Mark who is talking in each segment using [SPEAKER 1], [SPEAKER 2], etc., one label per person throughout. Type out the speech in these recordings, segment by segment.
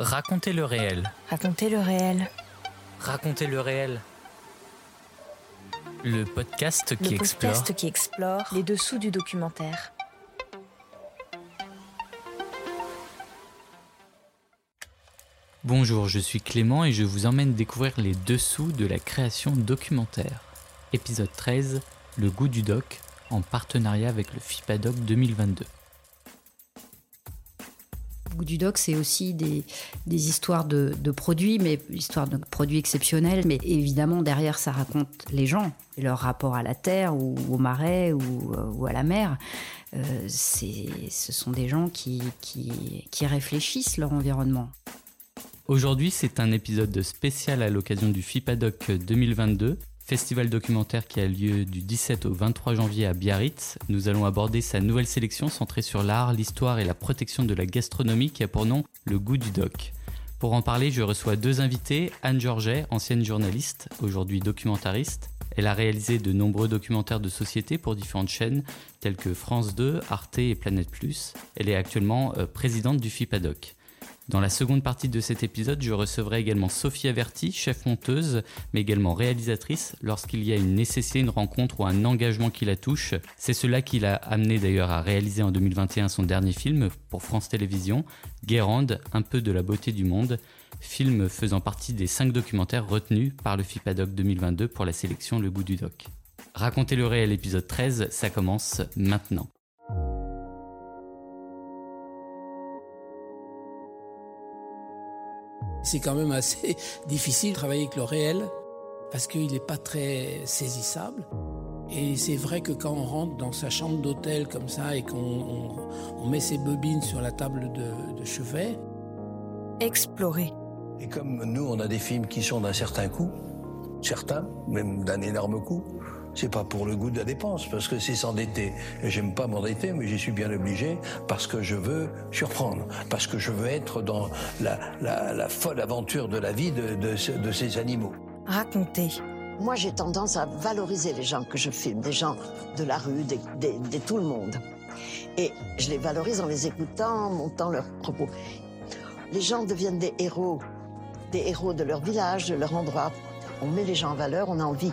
[SPEAKER 1] Racontez le réel.
[SPEAKER 2] Racontez le réel.
[SPEAKER 1] Racontez le réel. Le podcast qui
[SPEAKER 2] le
[SPEAKER 1] explore.
[SPEAKER 2] podcast qui explore les dessous du documentaire.
[SPEAKER 1] Bonjour, je suis Clément et je vous emmène découvrir les dessous de la création documentaire. Épisode 13, Le goût du doc, en partenariat avec le FIPADOC 2022.
[SPEAKER 3] Du doc, c'est aussi des, des histoires de, produits, mais histoires de produits exceptionnels. Mais évidemment, derrière, ça raconte les gens leur rapport à la terre ou au marais ou, euh, ou à la mer. Euh, ce sont des gens qui, qui, qui réfléchissent leur environnement.
[SPEAKER 1] Aujourd'hui, c'est un épisode spécial à l'occasion du FIPADOC 2022, festival documentaire qui a lieu du 17 au 23 janvier à Biarritz. Nous allons aborder sa nouvelle sélection centrée sur l'art, l'histoire et la protection de la gastronomie qui a pour nom Le goût du doc. Pour en parler, je reçois deux invités, Anne Georget, ancienne journaliste, aujourd'hui documentariste. Elle a réalisé de nombreux documentaires de société pour différentes chaînes telles que France 2, Arte et Planète Plus. Elle est actuellement euh, présidente du FIPADOC. Dans la seconde partie de cet épisode, je recevrai également Sophie Averti, chef monteuse, mais également réalisatrice, lorsqu'il y a une nécessité, une rencontre ou un engagement qui la touche. C'est cela qui l'a amené d'ailleurs à réaliser en 2021 son dernier film pour France Télévisions, Guérande, un peu de la beauté du monde, film faisant partie des cinq documentaires retenus par le FIPADOC 2022 pour la sélection Le goût du doc. Racontez le réel épisode 13, ça commence maintenant.
[SPEAKER 4] C'est quand même assez difficile de travailler avec le réel parce qu'il n'est pas très saisissable. Et c'est vrai que quand on rentre dans sa chambre d'hôtel comme ça et qu'on on- on met ses bobines sur la table de, de chevet,
[SPEAKER 2] Explorer.
[SPEAKER 5] Et comme nous, on a des films qui sont d'un certain coût, certains, même d'un énorme coût, c'est pas pour le goût de la dépense, parce que c'est s'endetter. Et j'aime pas m'endetter, mais j'y suis bien obligé, parce que je veux surprendre, parce que je veux être dans la, la- la folle aventure de la vie de, de ce- de ces animaux.
[SPEAKER 2] Raconter.
[SPEAKER 6] Moi, j'ai tendance à valoriser les gens que je filme, des gens de la rue, des, des- de tout le monde. Et je les valorise en les écoutant, en montant leurs propos. Les gens deviennent des héros, des héros de leur village, de leur endroit. On met les gens en valeur, on a envie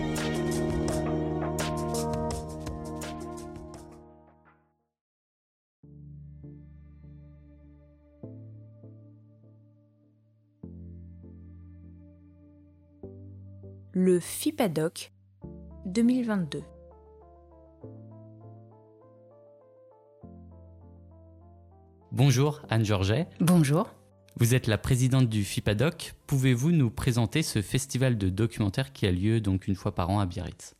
[SPEAKER 2] Le FIPADOC 2022.
[SPEAKER 1] Bonjour Anne Georget,
[SPEAKER 3] Bonjour.
[SPEAKER 1] vous êtes la présidente du FIPADOC. Pouvez-vous nous présenter ce festival de documentaires qui a lieu donc une fois par an à Biarritz?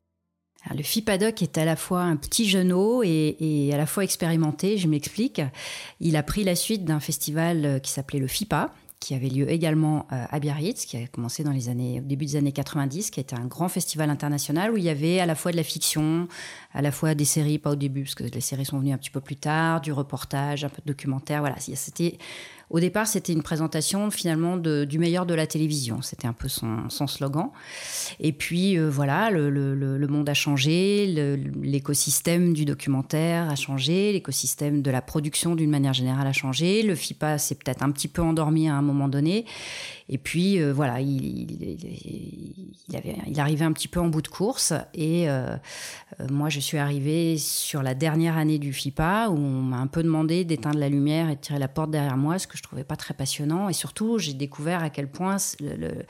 [SPEAKER 3] Alors, le FIPADOC est à la fois un petit genou et, et à la fois expérimenté, je m'explique. Il a pris la suite d'un festival euh, qui s'appelait le FIPA, qui avait lieu également euh, à Biarritz, qui a commencé dans les années, au début des années 90, qui était un grand festival international où il y avait à la fois de la fiction, à la fois des séries, pas au début, parce que les séries sont venues un petit peu plus tard, du reportage, un peu de documentaire, voilà. C'était, au départ, c'était une présentation finalement du meilleur de la télévision. C'était un peu son, slogan. Et puis euh, voilà, le, monde a changé, l'écosystème du documentaire a changé, l'écosystème de la production d'une manière générale a changé. Le FIPA s'est peut-être un petit peu endormi à un moment donné. Et puis euh, voilà, il, il, il arrivait un petit peu en bout de course. Et euh, moi, je suis arrivée sur la dernière année du FIPA où on m'a un peu demandé d'éteindre la lumière et de tirer la porte derrière moi, ce que trouvais pas très passionnant. Et surtout, j'ai découvert à quel point le, le-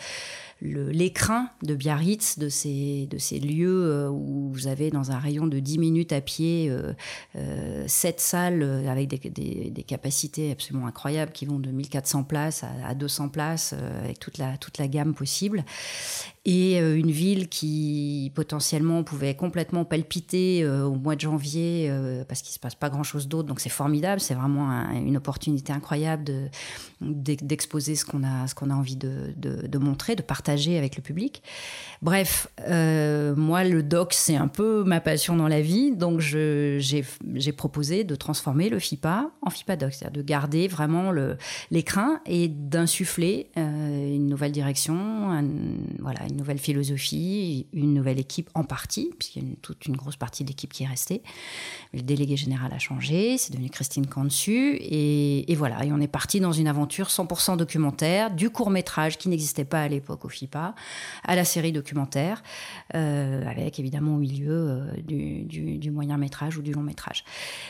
[SPEAKER 3] l'écrin de Biarritz, de ces, de ces lieux euh, où vous avez dans un rayon de 10 minutes à pied euh, euh, sept salles avec des, capacités absolument incroyables qui vont de 1400 places à, à 200 places avec toute la gamme possible et euh, une ville qui potentiellement pouvait complètement palpiter euh, au mois de janvier euh, parce qu'il se passe pas grand chose d'autre. Donc c'est formidable. C'est vraiment une opportunité incroyable de d'exposer ce qu'on a ce qu'on a envie de, de, montrer de partager avec le public. Bref moi le doc c'est un peu ma passion dans la vie. Donc j'ai proposé de transformer le FIPA en FIPA doc. C'est-à-dire de garder vraiment l'écrin et d'insuffler une nouvelle direction voilà une nouvelle philosophie, une nouvelle équipe en partie, puisqu'il y a toute une grosse partie de l'équipe qui est restée. Le délégué général a changé, c'est devenu Christine Cantu, et, voilà, et on est parti dans une aventure 100% documentaire, du court métrage qui n'existait pas à l'époque au FIPA, à la série documentaire, euh, avec évidemment au milieu euh, du, du moyen métrage ou du long métrage.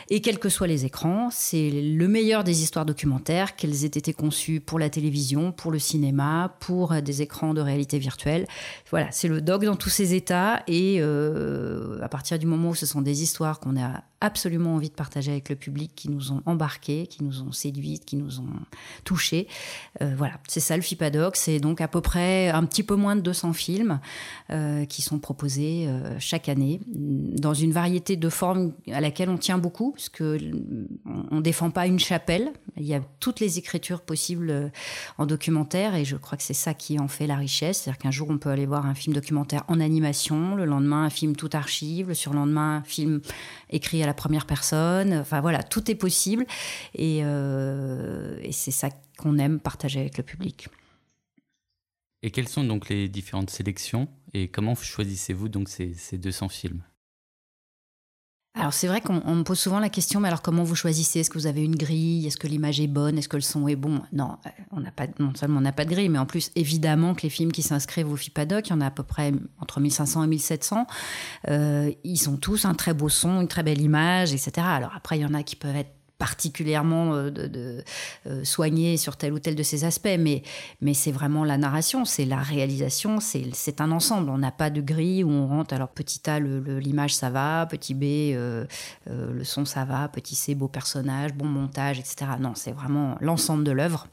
[SPEAKER 3] Et quels que soient les écrans, c'est le meilleur des histoires documentaires, qu'elles aient été conçues pour la télévision, pour le cinéma, pour des écrans de réalité virtuelle. Voilà, c'est le dog dans tous ses états. Et euh, à partir du moment où ce sont des histoires qu'on a absolument envie de partager avec le public, qui nous ont embarqués, qui nous ont séduites, qui nous ont touchés, euh, voilà, c'est ça le FIPADOC. C'est donc à peu près un petit peu moins de 200 films euh, qui sont proposés chaque année dans une variété de formes à laquelle on tient beaucoup, parce que on ne défend pas une chapelle. Il y a toutes les écritures possibles en documentaire, et je crois que c'est ça qui en fait la richesse. C'est-à-dire qu'un jour on peut aller voir un film documentaire en animation, le lendemain un film tout archive, le surlendemain un film écrit à la première personne. Enfin voilà, tout est possible et, euh, c'est ça qu'on aime partager avec le public.
[SPEAKER 1] Et quelles sont donc les différentes sélections? Et comment choisissez-vous donc ces, ces 200 films?
[SPEAKER 3] Alors c'est vrai qu'on me pose souvent la question, mais alors comment vous choisissez? Est-ce que vous avez une grille? Est-ce que l'image est bonne? Est-ce que le son est bon? Non, euh, on pas, non seulement on n'a pas de grille, mais en plus évidemment que les films qui s'inscrivent au FIPADOC, il y en a à peu près entre 1500 et 1700, euh, ils sont tous un très beau son, une très belle image, etc. Alors après il y en a qui peuvent être particulièrement euh, euh, soigner sur tel ou tel de ces aspects, mais, mais c'est vraiment la narration, c'est la réalisation, c'est un ensemble. On n'a pas de grille où on rentre, alors petit A, l'image ça va, petit B, euh, le son ça va, petit C, beau personnage, bon montage, etc. Non, c'est vraiment l'ensemble de l'œuvre.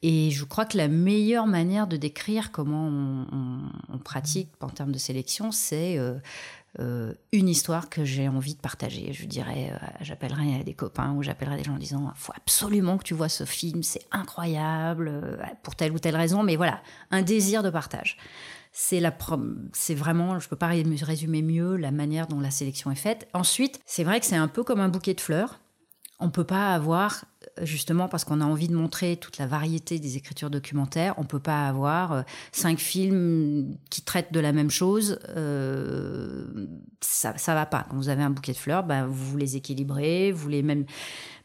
[SPEAKER 3] Et je crois que la meilleure manière de décrire comment on, pratique en termes de sélection, c'est euh, une histoire que j'ai envie de partager. Je dirais, euh, j'appellerai des copains ou j'appellerai des gens en disant faut absolument que tu vois ce film, c'est incroyable, euh, pour telle ou telle raison, mais voilà, un désir de partage. C'est la c'est vraiment, je peux pas résumer mieux la manière dont la sélection est faite. Ensuite, c'est vrai que c'est un peu comme un bouquet de fleurs. On peut pas avoir justement parce qu'on a envie de montrer toute la variété des écritures documentaires, on peut pas avoir euh, cinq films qui traitent de la même chose. Euh, ça, ça va pas. Quand vous avez un bouquet de fleurs, ben, vous les équilibrez, vous les même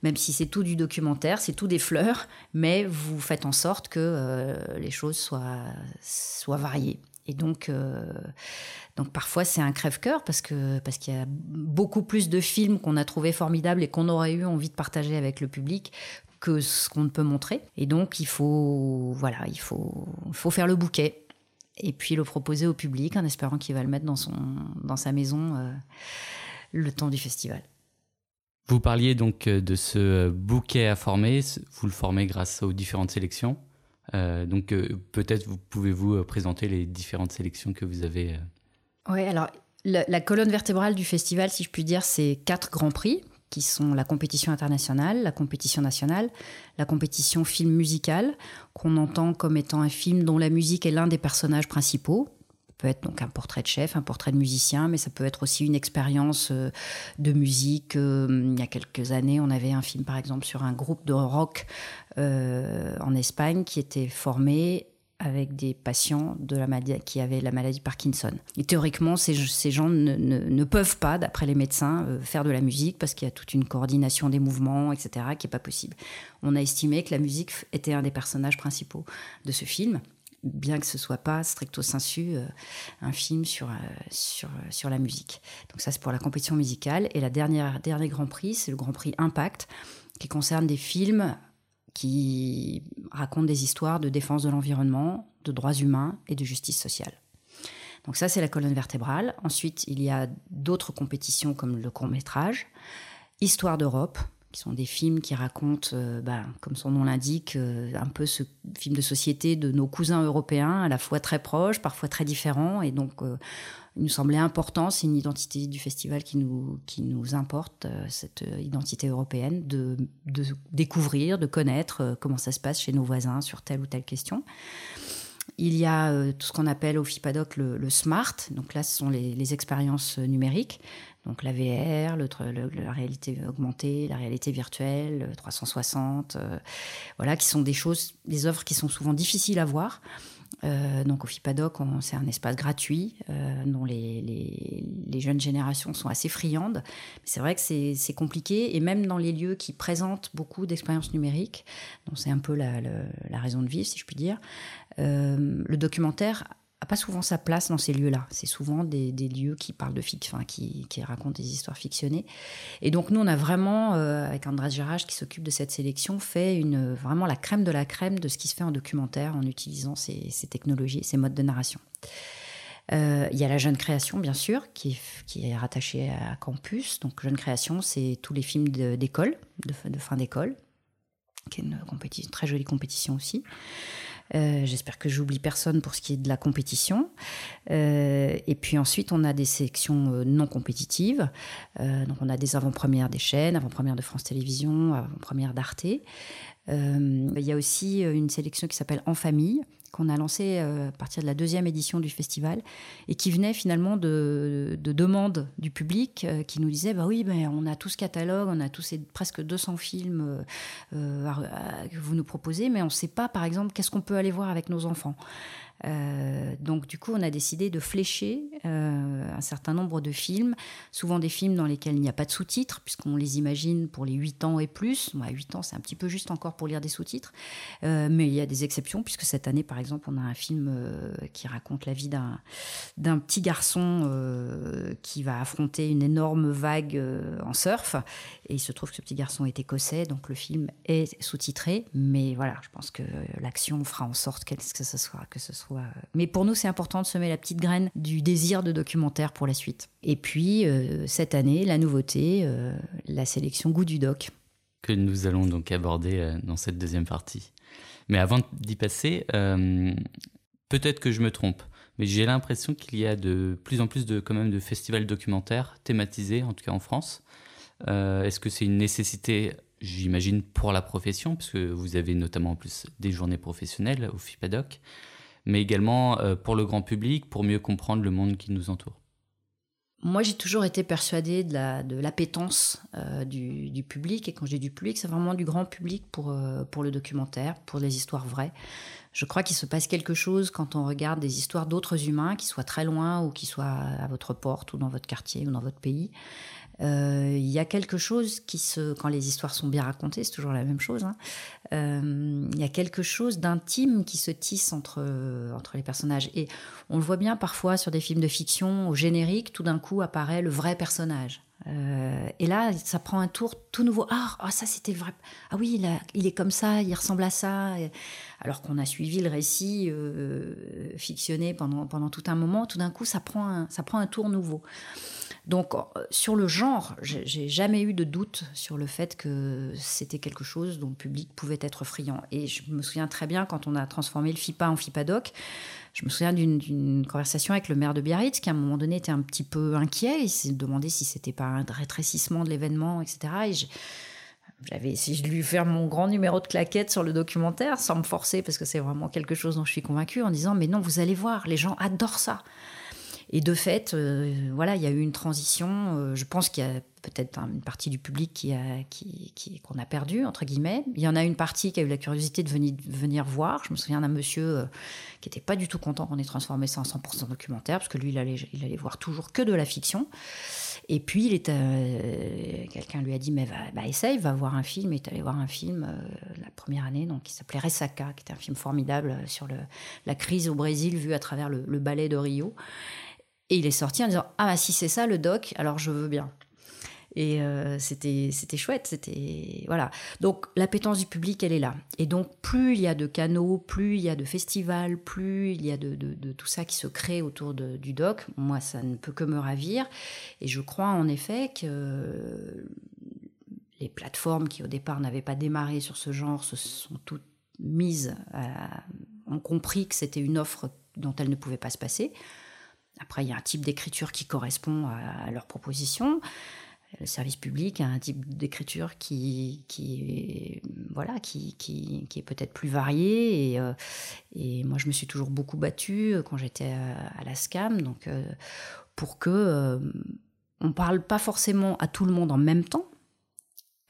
[SPEAKER 3] même si c'est tout du documentaire, c'est tout des fleurs, mais vous faites en sorte que euh, les choses soient, soient variées. Et donc, donc parfois c'est un crève-cœur parce que parce qu'il y a beaucoup plus de films qu'on a trouvé formidables et qu'on aurait eu envie de partager avec le public que ce qu'on ne peut montrer. Et donc il faut voilà, il faut faut faire le bouquet et puis le proposer au public en espérant qu'il va le mettre dans son dans sa maison euh, le temps du festival.
[SPEAKER 1] Vous parliez donc euh, de ce bouquet à former, vous le formez grâce aux différentes sélections. Euh, donc peut-être vous pouvez-vous présenter les différentes sélections que vous avez
[SPEAKER 3] oui, alors la, colonne vertébrale du festival, si je puis dire, c'est quatre grands prix qui sont la compétition internationale, la compétition nationale, la compétition film musical, qu'on entend comme étant un film dont la musique est l'un des personnages principaux. Peut être donc un portrait de chef, un portrait de musicien, mais ça peut être aussi une expérience euh, de musique. Euh, il y a quelques années, on avait un film, par exemple, sur un groupe de rock euh, en Espagne qui était formé avec des patients de qui avaient la maladie Parkinson. Et théoriquement, ces, gens ne, peuvent pas, d'après les médecins, faire de la musique parce qu'il y a toute une coordination des mouvements, etc., qui n'est pas possible. On a estimé que la musique était un des personnages principaux de ce film, bien que ce soit pas stricto sensu euh, un film sur, euh, sur, sur la musique. Donc ça, c'est pour la compétition musicale. Et la dernière dernier Grand Prix, c'est le Grand Prix Impact, qui concerne des films qui racontent des histoires de défense de l'environnement de droits humains et de justice sociale. Donc ça, c'est la colonne vertébrale. Ensuite, il y a d'autres compétitions comme le court métrage, Histoire d'Europe, qui sont des films qui racontent, euh, bah, comme son nom l'indique, euh, un peu ce film de société de nos cousins européens, à la fois très proches, parfois très différents. Et donc, euh, il nous semblait important, c'est une identité du festival qui nous, qui nous importe, cette identité européenne, de, de, découvrir, de connaître comment ça se passe chez nos voisins sur telle ou telle question. Il y a tout ce qu'on appelle au FIPADOC le, SMART, donc là ce sont les expériences numériques. Donc la VR, le, la réalité augmentée, la réalité virtuelle, 360, euh, voilà, qui sont des choses, des œuvres qui sont souvent difficiles à voir. Euh, donc au FIPADOC, c'est un espace gratuit euh, dont les, les, jeunes générations sont assez friandes. C'est vrai que c'est compliqué et même dans les lieux qui présentent beaucoup d'expériences numériques, c'est un peu la, la, raison de vivre si je puis dire, euh, le documentaire a pas souvent sa place dans ces lieux-là. C'est souvent des, lieux qui parlent de fiction, qui, racontent des histoires fictionnées. Et donc nous, on a vraiment, euh, avec Andrés Garage qui s'occupe de cette sélection, fait vraiment la crème de la crème de ce qui se fait en documentaire en utilisant ces, technologies ces modes de narration. Euh, il y a la jeune création, bien sûr, qui est, rattachée à Campus. Donc, jeune création, c'est tous les films d'école, de, fin d'école, qui est une très jolie compétition aussi. Euh, j'espère que j'oublie personne pour ce qui est de la compétition. Euh, et puis ensuite, on a des sélections euh, non compétitives. donc, on a des avant-premières des chaînes, avant-premières de France Télévisions, avant-premières d'Arte. il y a aussi une sélection qui s'appelle En famille, qu'on a lancé euh, à partir de la deuxième édition du festival et qui venait finalement de, demandes du public euh, qui nous disaient bah oui mais on a tout ce catalogue on a tous ces presque 200 films euh, que vous nous proposez mais on ne sait pas par exemple qu'est-ce qu'on peut aller voir avec nos enfants euh, donc du coup, on a décidé de flécher euh, un certain nombre de films, souvent des films dans lesquels il n'y a pas de sous-titres, puisqu'on les imagine pour les 8 ans et plus. Moi, 8 ans, c'est un petit peu juste encore pour lire des sous-titres, euh, mais il y a des exceptions, puisque cette année, par exemple, on a un film qui raconte la vie d'un petit garçon qui va affronter une énorme vague en surf, et il se trouve que ce petit garçon est écossais, donc le film est sous-titré, mais voilà, je pense que l'action fera en sorte que ce soit, que ce soit mais pour nous, c'est important de semer la petite graine du désir de documentaire pour la suite. Et puis, euh, cette année, la nouveauté, euh, la sélection Goût du Doc.
[SPEAKER 1] Que nous allons donc aborder euh, dans cette deuxième partie. Mais avant d'y passer, peut-être que je me trompe, mais j'ai l'impression qu'il y a de plus en plus de, quand même, de festivals documentaires thématisés, en tout cas en France. Est-ce que c'est une nécessité j'imagine, pour la profession, puisque vous avez notamment en plus des journées professionnelles au FIPADOC mais également euh, pour le grand public, pour mieux comprendre le monde qui nous entoure
[SPEAKER 3] moi, j'ai toujours été persuadée de l'appétence euh, du, du, public. Et quand je dis du public, c'est vraiment du grand public pour, euh, pour le documentaire, pour les histoires vraies. Je crois qu'il se passe quelque chose quand on regarde des histoires d'autres humains, qui soient très loin ou qui soient à votre porte ou dans votre quartier ou dans votre pays. Euh, il y a quelque chose qui se, quand les histoires sont bien racontées, c'est toujours la même chose. Hein, euh, il y a quelque chose d'intime qui se tisse entre entre les personnages et on le voit bien parfois sur des films de fiction au générique, tout d'un coup apparaît le vrai personnage. Euh, et là, ça prend un tour tout nouveau. Ah, oh, ça c'était vrai. Ah oui, il, est comme ça, il ressemble à ça. alors qu'on a suivi le récit fictionné pendant, pendant tout un moment, tout d'un coup, ça prend un, ça prend un tour nouveau. Donc, euh, sur le genre, j'ai jamais eu de doute sur le fait que c'était quelque chose dont le public pouvait être friand. Et je me souviens très bien quand on a transformé le FIPA en FIPADOC, je me souviens d'une conversation avec le maire de Biarritz qui, à un moment donné, était un petit peu inquiet. Il s'est demandé si c'était pas un rétrécissement de l'événement, etc. Et j'avais si je lui faire mon grand numéro de claquette sur le documentaire sans me forcer parce que c'est vraiment quelque chose dont je suis convaincue en disant mais non vous allez voir les gens adorent ça et de fait, euh, voilà, il y a eu une transition. Euh, je pense qu'il y a peut-être une partie du public qui a, qui, qu'on a perdu, entre guillemets. Il y en a une partie qui a eu la curiosité de venir, venir voir. Je me souviens d'un monsieur euh, qui n'était pas du tout content qu'on ait transformé ça en 100% documentaire, parce que lui, il allait, il allait voir toujours que de la fiction. Et puis, il est, quelqu'un lui a dit, mais va, bah, essaye, va voir un film. Il est allé voir un film la première année, donc, qui s'appelait Ressaca, qui était un film formidable sur le, la crise au Brésil vue à travers le ballet de Rio. Et il est sorti en disant Ah, bah, si c'est ça le doc, alors je veux bien. Et euh, c'était chouette. C'était voilà. Donc l'appétence du public, elle est là. Et donc plus il y a de canaux, plus il y a de festivals, plus il y a de, de, tout ça qui se crée autour du doc. Moi, ça ne peut que me ravir. Et je crois en effet que les plateformes qui au départ n'avaient pas démarré sur ce genre se sont toutes mises, ont compris que c'était une offre dont elles ne pouvaient pas se passer. Après, il y a un type d'écriture qui correspond à, leur proposition. Le service public a un type d'écriture qui, voilà, qui, est peut-être plus varié. Et, euh, et, moi, je me suis toujours beaucoup battue quand j'étais à, la SCAM, donc, euh, pour que euh, on parle pas forcément à tout le monde en même temps,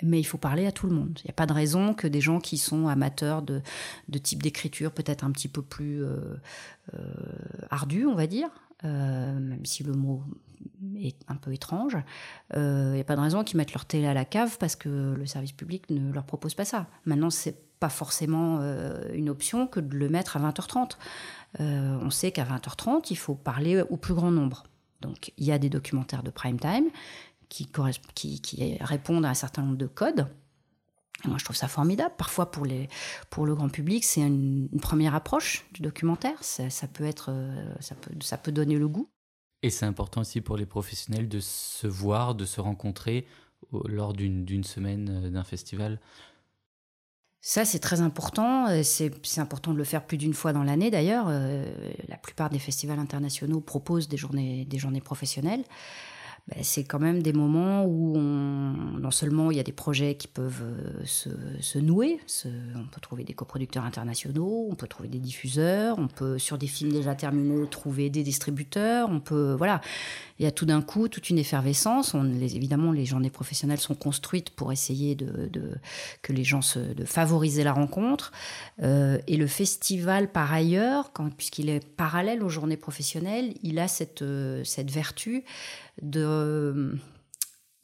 [SPEAKER 3] mais il faut parler à tout le monde. Il n'y a pas de raison que des gens qui sont amateurs de, de type d'écriture peut-être un petit peu plus euh, euh, ardu, on va dire, euh, même si le mot est un peu étrange, il n'y a pas de raison qu'ils mettent leur télé à la cave parce que le service public ne leur propose pas ça. Maintenant, c'est pas forcément une option que de le mettre à 20h30. on sait qu'à 20h30, il faut parler au plus grand nombre. Donc, il y a des documentaires de prime time qui, qui, répondent à un certain nombre de codes. Moi, je trouve ça formidable. Parfois, pour, les, pour le grand public, c'est une, première approche du documentaire. Ça, ça, peut être, euh, ça, peut, ça peut donner le goût.
[SPEAKER 1] Et c'est important aussi pour les professionnels de se voir, de se rencontrer lors d'une semaine euh, d'un festival.
[SPEAKER 3] Ça, c'est très important. C'est important de le faire plus d'une fois dans l'année, d'ailleurs. Euh, la plupart des festivals internationaux proposent des journées, des journées professionnelles. Ben, c'est quand même des moments où non seulement il y a des projets qui peuvent euh, se, nouer, on peut trouver des coproducteurs internationaux, on peut trouver des diffuseurs, on peut sur des films déjà terminés trouver des distributeurs, on peut voilà, il y a tout d'un coup toute une effervescence. On, évidemment, les journées professionnelles sont construites pour essayer de, que les gens se, de favoriser la rencontre. Euh, et le festival, par ailleurs, puisqu'il est parallèle aux journées professionnelles, il a cette, euh, cette vertu de,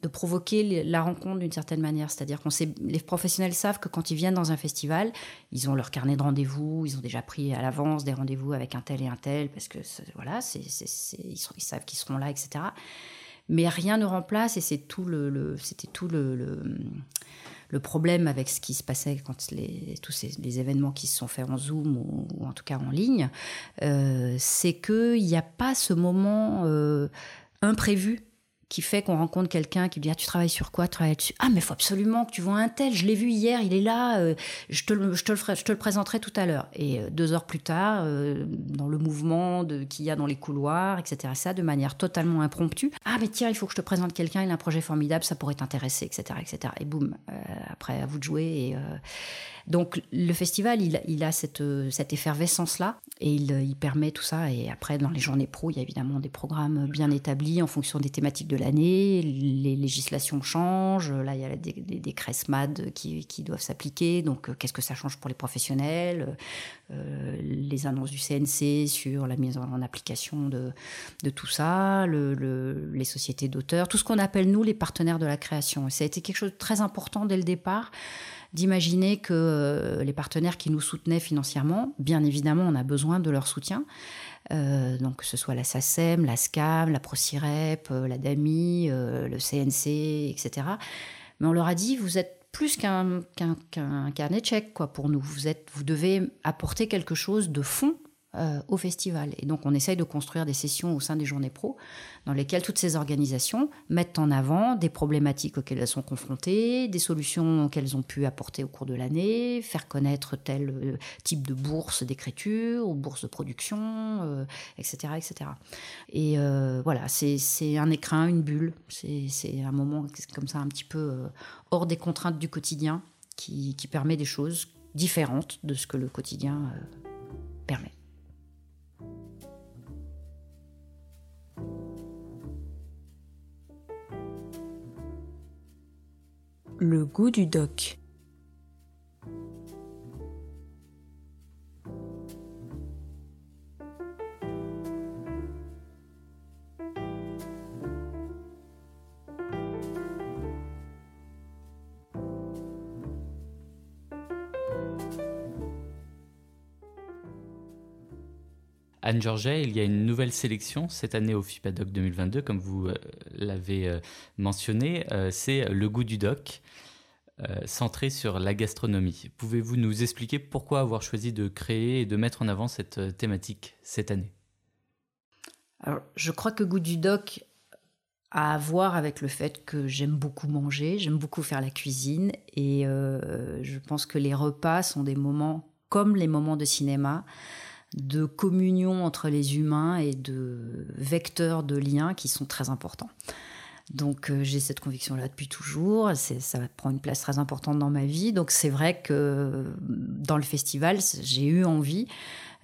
[SPEAKER 3] de provoquer la rencontre d'une certaine manière. C'est-à-dire qu'on sait, les professionnels savent que quand ils viennent dans un festival, ils ont leur carnet de rendez-vous, ils ont déjà pris à l'avance des rendez-vous avec un tel et un tel, parce que voilà, ils, savent qu'ils seront là, etc. Mais rien ne remplace, et c'est tout le, c'était tout le, le, problème avec ce qui se passait quand les, tous les événements qui se sont faits en Zoom ou, en tout cas en ligne, euh, c'est qu'il n'y a pas ce moment... Euh, imprévu qui fait qu'on rencontre quelqu'un qui dit ah, tu travailles sur quoi tu travailles ah mais il faut absolument que tu vois un tel je l'ai vu hier il est là euh, je, te le, je, te le présenterai tout à l'heure et euh, deux heures plus tard euh, dans le mouvement qu'il y a dans les couloirs etc ça de manière totalement impromptue ah mais tiens il faut que je te présente quelqu'un il a un projet formidable ça pourrait t'intéresser etc etc et boum après à vous de jouer et donc le festival, il, a cette, cette effervescence-là et il, permet tout ça. Et après, dans les journées pro, il y a évidemment des programmes bien établis en fonction des thématiques de l'année. Les législations changent. Là, il y a des, décrets SMAD qui, doivent s'appliquer. Donc, euh, qu'est-ce que ça change pour les professionnels euh, Les annonces du CNC sur la mise en application de, tout ça, les sociétés d'auteurs, tout ce qu'on appelle, nous, les partenaires de la création. Et ça a été quelque chose de très important dès le départ d'imaginer que euh, les partenaires qui nous soutenaient financièrement, bien évidemment, on a besoin de leur soutien. Euh, donc que ce soit la SACEM, la SCAM, la ProCirep, euh, la DAMI, le CNC, etc. Mais on leur a dit, vous êtes plus qu'un qu'un carnet de chèques quoi, pour nous. Vous, êtes, vous devez apporter quelque chose de fond euh, au festival. Et donc on essaye de construire des sessions au sein des journées pro dans lesquelles toutes ces organisations mettent en avant des problématiques auxquelles elles sont confrontées, des solutions qu'elles ont pu apporter au cours de l'année, faire connaître tel euh, type de bourse d'écriture ou bourse de production, etc., euh, etc. Et voilà, c'est un écrin, une bulle. C'est un moment comme ça un petit peu hors des contraintes du quotidien qui, qui permet des choses différentes de ce que le quotidien permet.
[SPEAKER 2] Le goût du doc.
[SPEAKER 1] Anne Georget, il y a une nouvelle sélection cette année au FIPADOC 2022, comme vous l'avez mentionné, c'est Le goût du doc. centré sur la gastronomie. Pouvez-vous nous expliquer pourquoi avoir choisi de créer et de mettre en avant cette thématique cette année?
[SPEAKER 3] Alors, je crois que Goût du Doc a à voir avec le fait que j'aime beaucoup manger, j'aime beaucoup faire la cuisine et euh, je pense que les repas sont des moments comme les moments de cinéma de communion entre les humains et de vecteurs de liens qui sont très importants. Donc euh, j'ai cette conviction-là depuis toujours, ça prend une place très importante dans ma vie. Donc c'est vrai que dans le festival, j'ai eu envie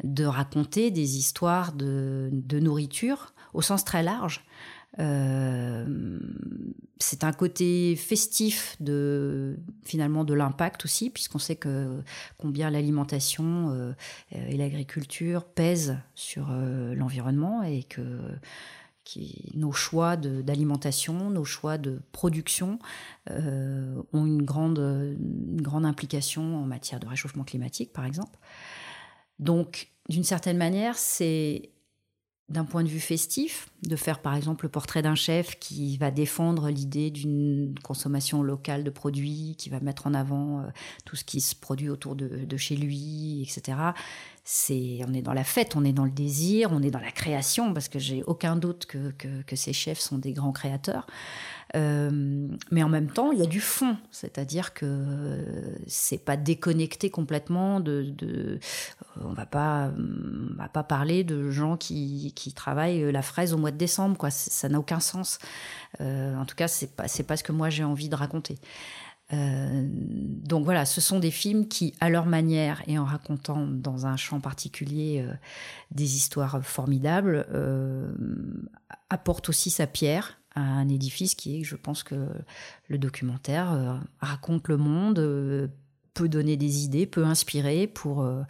[SPEAKER 3] de raconter des histoires de nourriture au sens très large, euh, c'est un côté festif de finalement de l'impact aussi, puisqu'on sait combien l'alimentation euh, et l'agriculture pèsent sur euh, l'environnement et que nos choix d'alimentation, nos choix de production ont une grande implication en matière de réchauffement climatique, par exemple. Donc, d'une certaine manière, c'est d'un point de vue festif, de faire par exemple le portrait d'un chef qui va défendre l'idée d'une consommation locale de produits, qui va mettre en avant euh, tout ce qui se produit autour de, chez lui, etc. C'est, on est dans la fête, on est dans le désir, on est dans la création, parce que j'ai aucun doute que, que, ces chefs sont des grands créateurs. Euh, mais en même temps, il y a du fond, c'est-à-dire que c'est pas déconnecté complètement de. de on va pas, on va pas parler de gens qui, qui, travaillent la fraise au mois de décembre, quoi. Ça n'a aucun sens. Euh, en tout cas, c'est pas, c'est pas ce que moi j'ai envie de raconter. Euh, donc voilà, ce sont des films qui, à leur manière et en racontant dans un champ particulier des histoires formidables, apportent aussi sa pierre un édifice qui est, je pense que le documentaire euh, raconte le monde, euh, peut donner des idées, peut inspirer pour... Euh,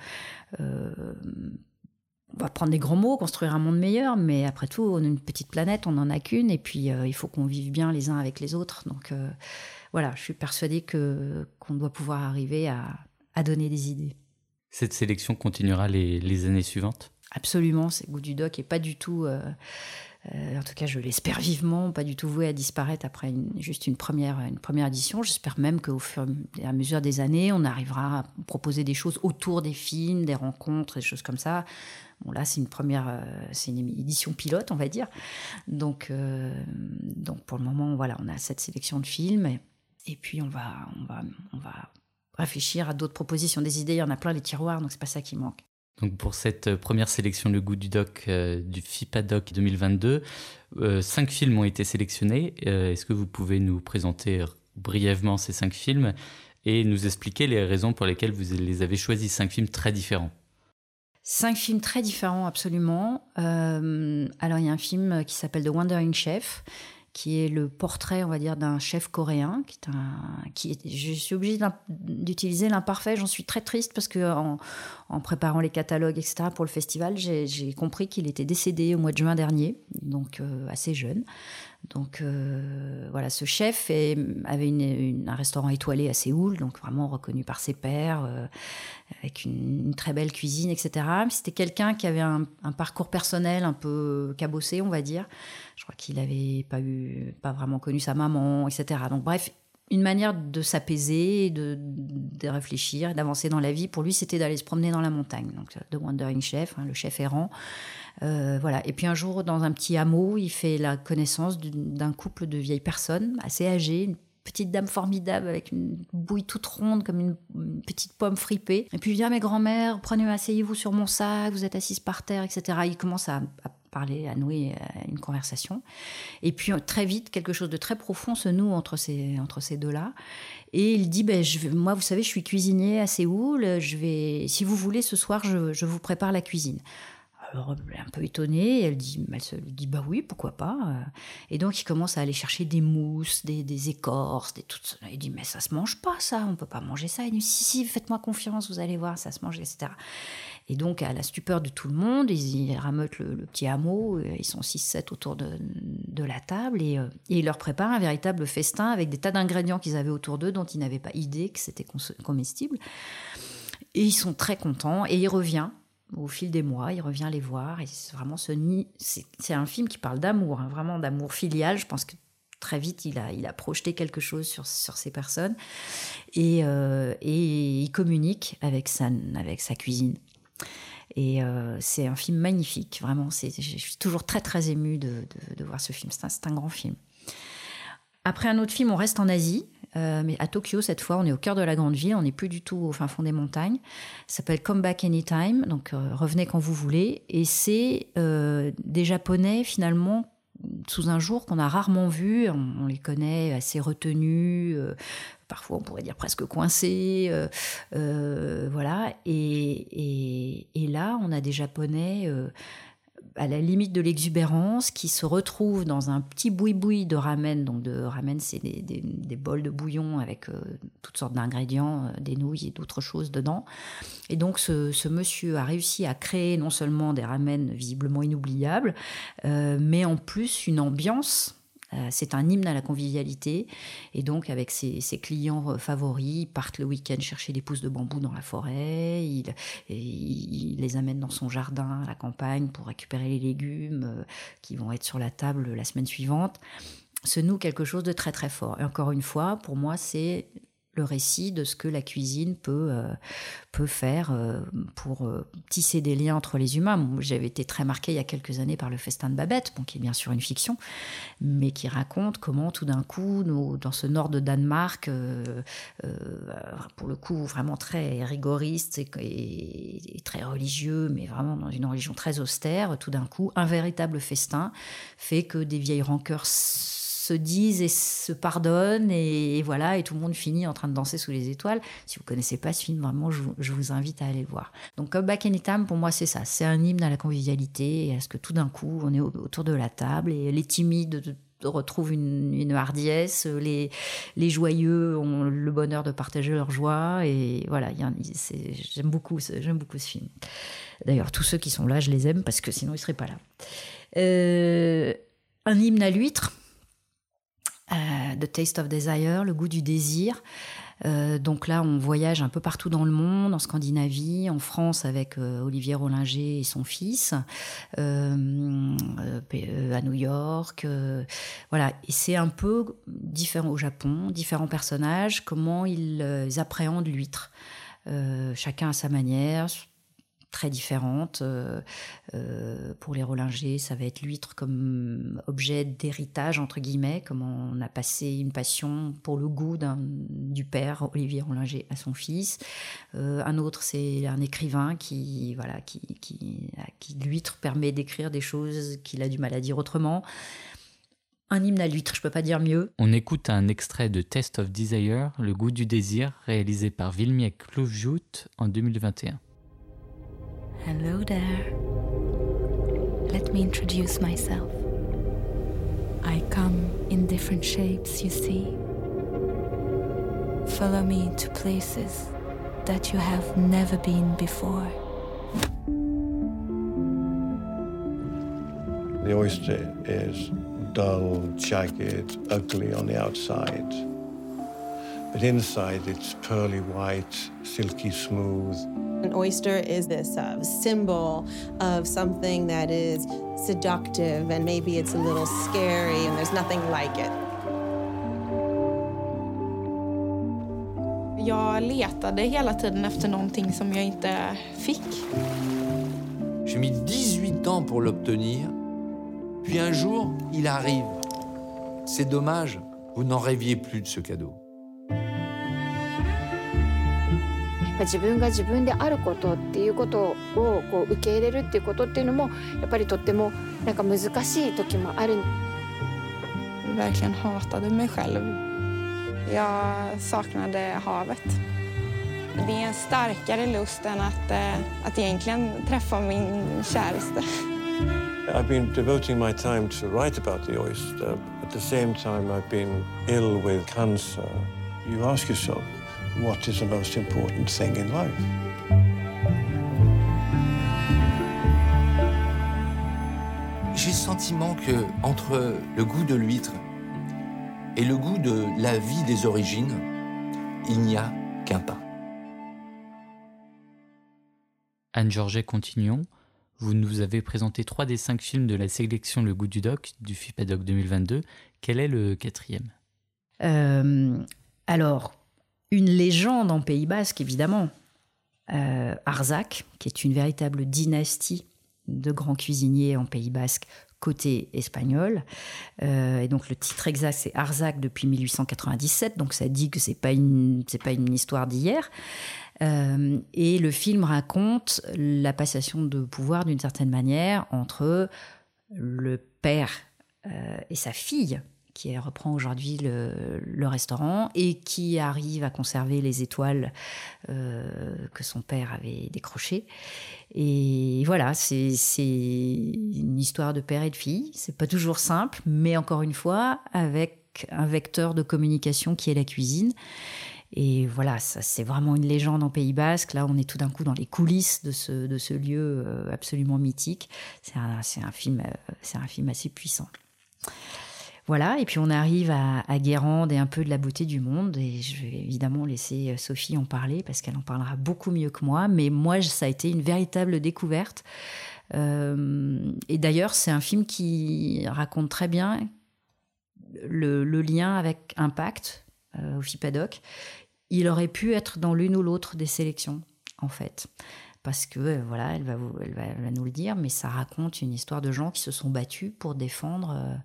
[SPEAKER 3] on va prendre des grands mots, construire un monde meilleur, mais après tout, on est une petite planète, on n'en a qu'une, et puis il faut qu'on vive bien les uns avec les autres. Donc voilà, je suis persuadée que, qu'on doit pouvoir arriver à, à, donner des idées.
[SPEAKER 1] Cette sélection continuera les, les années suivantes?
[SPEAKER 3] Absolument, c'est Goût du Doc et pas du tout euh, en tout cas, je l'espère vivement, pas du tout voué à disparaître après juste une première, une première édition. J'espère même qu'au fur et à mesure des années, on arrivera à proposer des choses autour des films, des rencontres, des choses comme ça. Bon, là, c'est une première, euh, c'est une édition pilote, on va dire. Donc, euh, donc pour le moment, voilà, on a cette sélection de films. Et, et puis, on va, on va, on va réfléchir à d'autres propositions, des idées. Il y en a plein les tiroirs, donc c'est pas ça qui manque.
[SPEAKER 1] Donc pour cette euh, première sélection Le goût du doc euh, du FIPADOC 2022, euh, cinq films ont été sélectionnés. Est-ce que vous pouvez nous présenter brièvement ces cinq films et nous expliquer les raisons pour lesquelles vous les avez choisis, cinq films très différents
[SPEAKER 3] Cinq films très différents, absolument. alors il y a un film qui s'appelle The Wandering Chef, qui est le portrait, on va dire, d'un chef coréen, qui est un, qui je suis obligée d'utiliser l'imparfait. J'en suis très triste parce que en, préparant les catalogues, etc., pour le festival, j'ai compris qu'il était décédé au mois de juin dernier, donc euh, assez jeune. Donc euh, voilà, ce chef avait un restaurant étoilé à Séoul, donc vraiment reconnu par ses pairs, euh, avec une, très belle cuisine, etc. C'était quelqu'un qui avait un, parcours personnel un peu cabossé, on va dire. Je crois qu'il n'avait pas eu, pas vraiment connu sa maman, etc. Donc bref, une manière de s'apaiser, de, réfléchir, d'avancer dans la vie. Pour lui, c'était d'aller se promener dans la montagne. Donc, The Wandering Chef, hein, le chef errant. Euh, voilà. Et puis un jour, dans un petit hameau, il fait la connaissance d'un couple de vieilles personnes assez âgées, une petite dame formidable avec une bouille toute ronde comme une, petite pomme fripée. Et puis il dit ah, mes grand-mères, prenez, asseyez-vous sur mon sac, vous êtes assise par terre, etc. Il commence à, parler, à nouer euh, une conversation. Et puis très vite, quelque chose de très profond se noue entre ces, entre ces deux-là. Et il dit, ben, moi, vous savez, je suis cuisinier à Séoul, je vais, si vous voulez, ce soir, je, je vous prépare la cuisine. Est un peu étonnée, elle, dit, elle se dit bah oui, pourquoi pas. Et donc, il commence à aller chercher des mousses, des, écorces, des tout Il dit mais ça se mange pas, ça, on peut pas manger ça. Il dit si, si, faites-moi confiance, vous allez voir, ça se mange, etc. Et donc, à la stupeur de tout le monde, ils, rameutent le, petit hameau, euh, ils sont 6-7 autour de, la table, et, euh, et, ils leur préparent un véritable festin avec des tas d'ingrédients qu'ils avaient autour d'eux dont ils n'avaient pas idée que c'était comestible. Et ils sont très contents, et il revient au fil des mois, il revient les voir. Et c'est vraiment ce nid. C'est un film qui parle d'amour, hein, vraiment d'amour filial. Je pense que très vite, il a, il a projeté quelque chose sur, sur ces personnes. Et, euh, et il communique avec sa, avec sa cuisine. Et euh, c'est un film magnifique, vraiment. Je suis toujours très, très émue de, de, voir ce film. C'est un, un, grand film. Après un autre film, on reste en Asie. Euh, mais à Tokyo, cette fois, on est au cœur de la grande ville, on n'est plus du tout au fin fond des montagnes. Ça s'appelle Come Back Anytime, donc euh, revenez quand vous voulez. Et c'est euh, des Japonais, finalement, sous un jour qu'on a rarement vu. On, les connaît assez retenus, parfois on pourrait dire presque coincés. Voilà. Et, là, on a des Japonais à la limite de l'exubérance, qui se retrouvent dans un petit boui-boui de ramen. Donc, de ramen, c'est des, bols de bouillon avec euh, toutes sortes d'ingrédients, euh, des nouilles et d'autres choses dedans. Et donc, ce, ce, monsieur a réussi à créer non seulement des ramen visiblement inoubliables, euh, mais en plus une ambiance c'est un hymne à la convivialité. Et donc, avec ses, clients favoris, ils partent le week-end chercher des pousses de bambou dans la forêt. Il, il, les amène dans son jardin à la campagne pour récupérer les légumes euh, qui vont être sur la table la semaine suivante. Se noue quelque chose de très très fort. Et encore une fois, pour moi, c'est le récit de ce que la cuisine peut, euh, peut faire euh, pour euh, tisser des liens entre les humains. J'avais été très marquée il y a quelques années par le festin de Babette, qui est bien sûr une fiction, mais qui raconte comment tout d'un coup, dans ce nord de Danemark, pour le coup vraiment très rigoriste et, et, très religieux, mais vraiment dans une religion très austère, tout d'un coup, un véritable festin fait que des vieilles rancœurs se disent et se pardonnent et, voilà et tout le monde finit en train de danser sous les étoiles. Si vous connaissez pas ce film, vraiment, je, vous invite à aller le voir. Donc, Back Anytime, pour moi, c'est ça. C'est un hymne à la convivialité et à ce que tout d'un coup, on est autour de la table et les timides retrouvent une, hardiesse, les, les joyeux ont le bonheur de partager leur joie et voilà, j'aime beaucoup, j'aime beaucoup ce film. D'ailleurs, tous ceux qui sont là, je les aime parce que sinon ils seraient pas là. Euh, un hymne à l'huître, The Taste of Desire, le goût du désir. Euh, donc là, on voyage un peu partout dans le monde, en Scandinavie, en France avec euh, Olivier Rollinger et son fils, euh, à New York. voilà, c'est un peu différent au Japon, différents personnages, comment ils appréhendent l'huître. chacun à sa manière, très différentes. Euh, euh, pour les Rollinger, ça va être l'huître comme objet d'héritage, entre guillemets, comme on a passé une passion pour le goût du père, Olivier Rollinger, à son fils. Euh, un autre, c'est un écrivain qui, voilà, qui, l'huître permet d'écrire des choses qu'il a du mal à dire autrement. Un hymne à l'huître, je peux pas dire mieux.
[SPEAKER 1] On écoute un extrait de Test of Desire, Le goût du désir, réalisé par Vilmiek Klovjout en 2021.
[SPEAKER 2] Hello there. Let me introduce myself. I come in different shapes, you see. Follow me to places that you have never been before.
[SPEAKER 7] The oyster is dull, jagged, ugly on the outside. But inside it's pearly white, silky smooth.
[SPEAKER 8] An oyster is this uh, symbol of something that is seductive and maybe it's a little scary and there's nothing like it.
[SPEAKER 9] Jag letade hela tiden efter någonting som jag inte fick.
[SPEAKER 10] J'ai mis 18 ans pour l'obtenir, puis un jour, il arrive. C'est dommage, vous n'en rêviez plus de ce cadeau.
[SPEAKER 11] 自分が自分であることっていうことをこう受け入れるっていうことっていうのもやっぱりとってもなんか難しい時もある。
[SPEAKER 9] verkligen hatade mig själv. Jag saknade havet. Det är en starkare lust än att, att egentligen träffa min käraste.
[SPEAKER 7] I've been devoting my time to write about the oyster. At the same time, I've been ill with cancer. You ask yourself, what is the most important thing in life?
[SPEAKER 10] J'ai le sentiment que entre le goût de l'huître et le goût de la vie des origines, il n'y a qu'un pas.
[SPEAKER 1] Anne Georget, continuons. Vous nous avez présenté trois des cinq films de la sélection Le Goût du Doc du FIPADOC 2022. Quel est le quatrième?
[SPEAKER 3] Euh, Alors, une légende en Pays Basque, évidemment. Euh, Arzac, qui est une véritable dynastie de grands cuisiniers en Pays Basque côté espagnol. Euh, et donc le titre exact, c'est Arzac depuis 1897, donc ça dit que c'est pas pas une histoire d'hier. Euh, et le film raconte la passation de pouvoir d'une certaine manière entre le père et sa fille, qui reprend aujourd'hui le, restaurant et qui arrive à conserver les étoiles euh, que son père avait décrochées. Et voilà, c'est une histoire de père et de fille. C'est pas toujours simple, mais encore une fois, avec un vecteur de communication qui est la cuisine. Et voilà, c'est vraiment une légende en Pays Basque. Là, on est tout d'un coup dans les coulisses de ce, de ce lieu euh, absolument mythique. C'est un, un, euh, c'est un film assez puissant. Voilà, et puis on arrive à, Guérande et un peu de la beauté du monde. Et je vais évidemment laisser euh, Sophie en parler parce qu'elle en parlera beaucoup mieux que moi. Mais moi, ça a été une véritable découverte. et d'ailleurs, c'est un film qui raconte très bien le, lien avec Impact au FIPADOC il aurait pu être dans l'une ou l'autre des sélections, en fait. Parce que, euh, voilà, elle va, nous le dire, mais ça raconte une histoire de gens qui se sont battus pour défendre euh,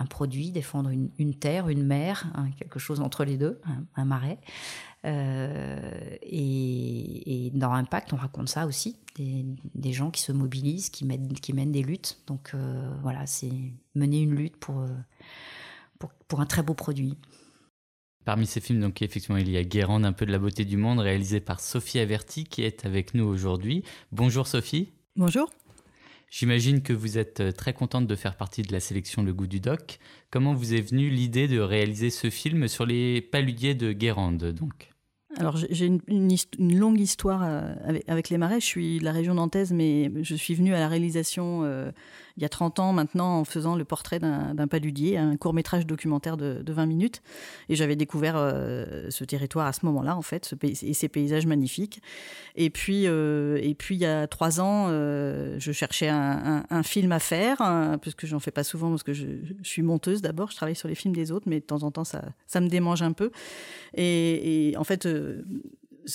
[SPEAKER 3] un produit, défendre une, terre, une mer, hein, quelque chose entre les deux, un, marais. Euh, et, dans Impact, on raconte ça aussi, des, gens qui se mobilisent, qui mènent, qui mènent des luttes. Donc voilà, c'est mener une lutte pour, pour, pour un très beau produit.
[SPEAKER 1] Parmi ces films, donc effectivement, il y a Guérande, un peu de la beauté du monde, réalisé par Sophie Averti, qui est avec nous aujourd'hui. Bonjour Sophie.
[SPEAKER 12] Bonjour.
[SPEAKER 1] J'imagine que vous êtes euh, très contente de faire partie de la sélection Le Goût du Doc. Comment vous est venue l'idée de réaliser ce film sur les paludiers de Guérande, donc?
[SPEAKER 12] Alors j'ai une, longue histoire euh, avec, les marais. Je suis de la région nantaise, mais je suis venue à la réalisation euh, il y a 30 ans maintenant en faisant le portrait d'un paludier, un court métrage documentaire de, 20 minutes. Et j'avais découvert euh, ce territoire à ce moment-là, en fait, et ces paysages magnifiques. Et puis, euh, et puis il y a trois ans, euh, je cherchais un, film à faire, hein, parce que j'en fais pas souvent, parce que je, suis monteuse d'abord, je travaille sur les films des autres, mais de temps en temps, ça, me démange un peu. Et en fait,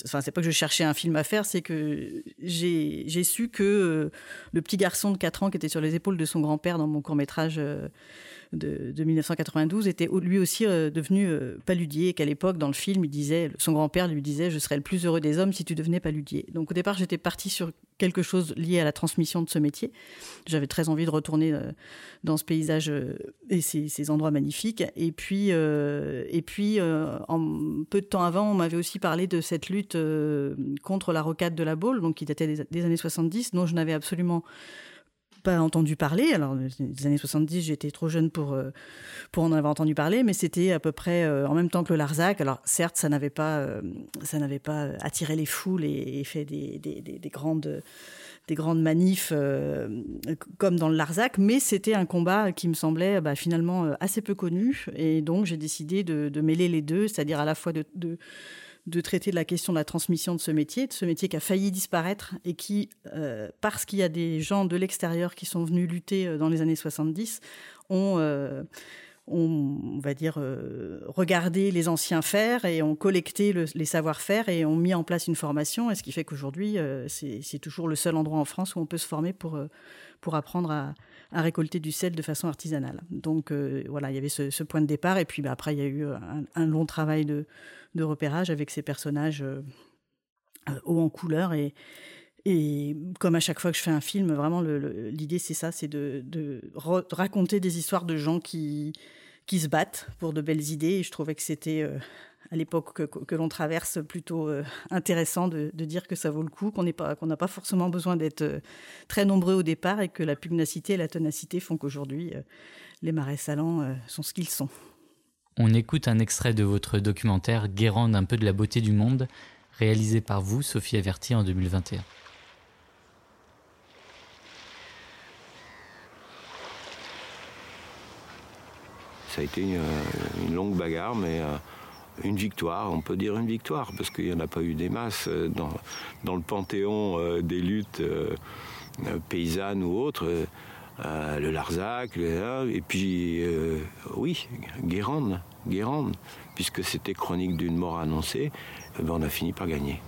[SPEAKER 12] enfin c'est pas que je cherchais un film à faire, c'est que j'ai su que euh, le petit garçon de 4 ans qui était sur les épaules de son grand-père dans mon court métrage euh, de, 1992 était lui aussi euh, devenu euh, paludier et qu'à l'époque, dans le film, il disait, son grand-père lui disait Je serais le plus heureux des hommes si tu devenais paludier. Donc au départ, j'étais partie sur quelque chose lié à la transmission de ce métier. J'avais très envie de retourner euh, dans ce paysage et ces, endroits magnifiques. Et puis, et puis en peu de temps avant, on m'avait aussi parlé de cette lutte contre la rocade de la Baule, donc qui datait des, des années 70, dont je n'avais absolument pas entendu parler. Alors, les années 70, j'étais trop jeune pour, euh, pour en avoir entendu parler, mais c'était à peu près euh, en même temps que le Larzac. Alors, certes, ça n'avait pas, euh, ça n'avait pas attiré les foules et, fait des, des, des, grandes des grandes manifs comme dans le Larzac, mais c'était un combat qui me semblait bah, finalement assez peu connu. Et donc, j'ai décidé de, mêler les deux, c'est-à-dire à la fois de de traiter de la question de la transmission de ce métier, de ce métier qui a failli disparaître et qui, euh, parce qu'il y a des gens de l'extérieur qui sont venus lutter euh, dans les années 70, euh, ont, on va dire, regardé les anciens faire et ont collecté les savoir-faire et ont mis en place une formation. Et ce qui fait qu'aujourd'hui, c'est toujours le seul endroit en France où on peut se former pour, pour apprendre à, récolter du sel de façon artisanale. Donc voilà, il y avait ce, point de départ. Et puis bah, après, il y a eu un long travail de, repérage avec ces personnages euh, euh, hauts en couleur et, comme à chaque fois que je fais un film, vraiment l'idée c'est ça, c'est de, raconter des histoires de gens qui, se battent pour de belles idées. Et je trouvais que c'était euh, à l'époque que, l'on traverse plutôt intéressant de, dire que ça vaut le coup, qu'on n'a pas forcément besoin d'être très nombreux au départ et que la pugnacité et la tenacité font qu'aujourd'hui les marais salants sont ce qu'ils sont.
[SPEAKER 1] On écoute un extrait de votre documentaire Guérande un peu de la beauté du monde, réalisé par vous, Sophie Averti, en 2021.
[SPEAKER 13] Ça a été une, longue bagarre, mais euh, une victoire, on peut dire une victoire, parce qu'il n'y en a pas eu des masses dans, dans le panthéon des luttes paysannes ou autres. le Larzac, et puis oui, Guérande, Guérande, puisque c'était chronique d'une mort annoncée, ben on a fini par gagner.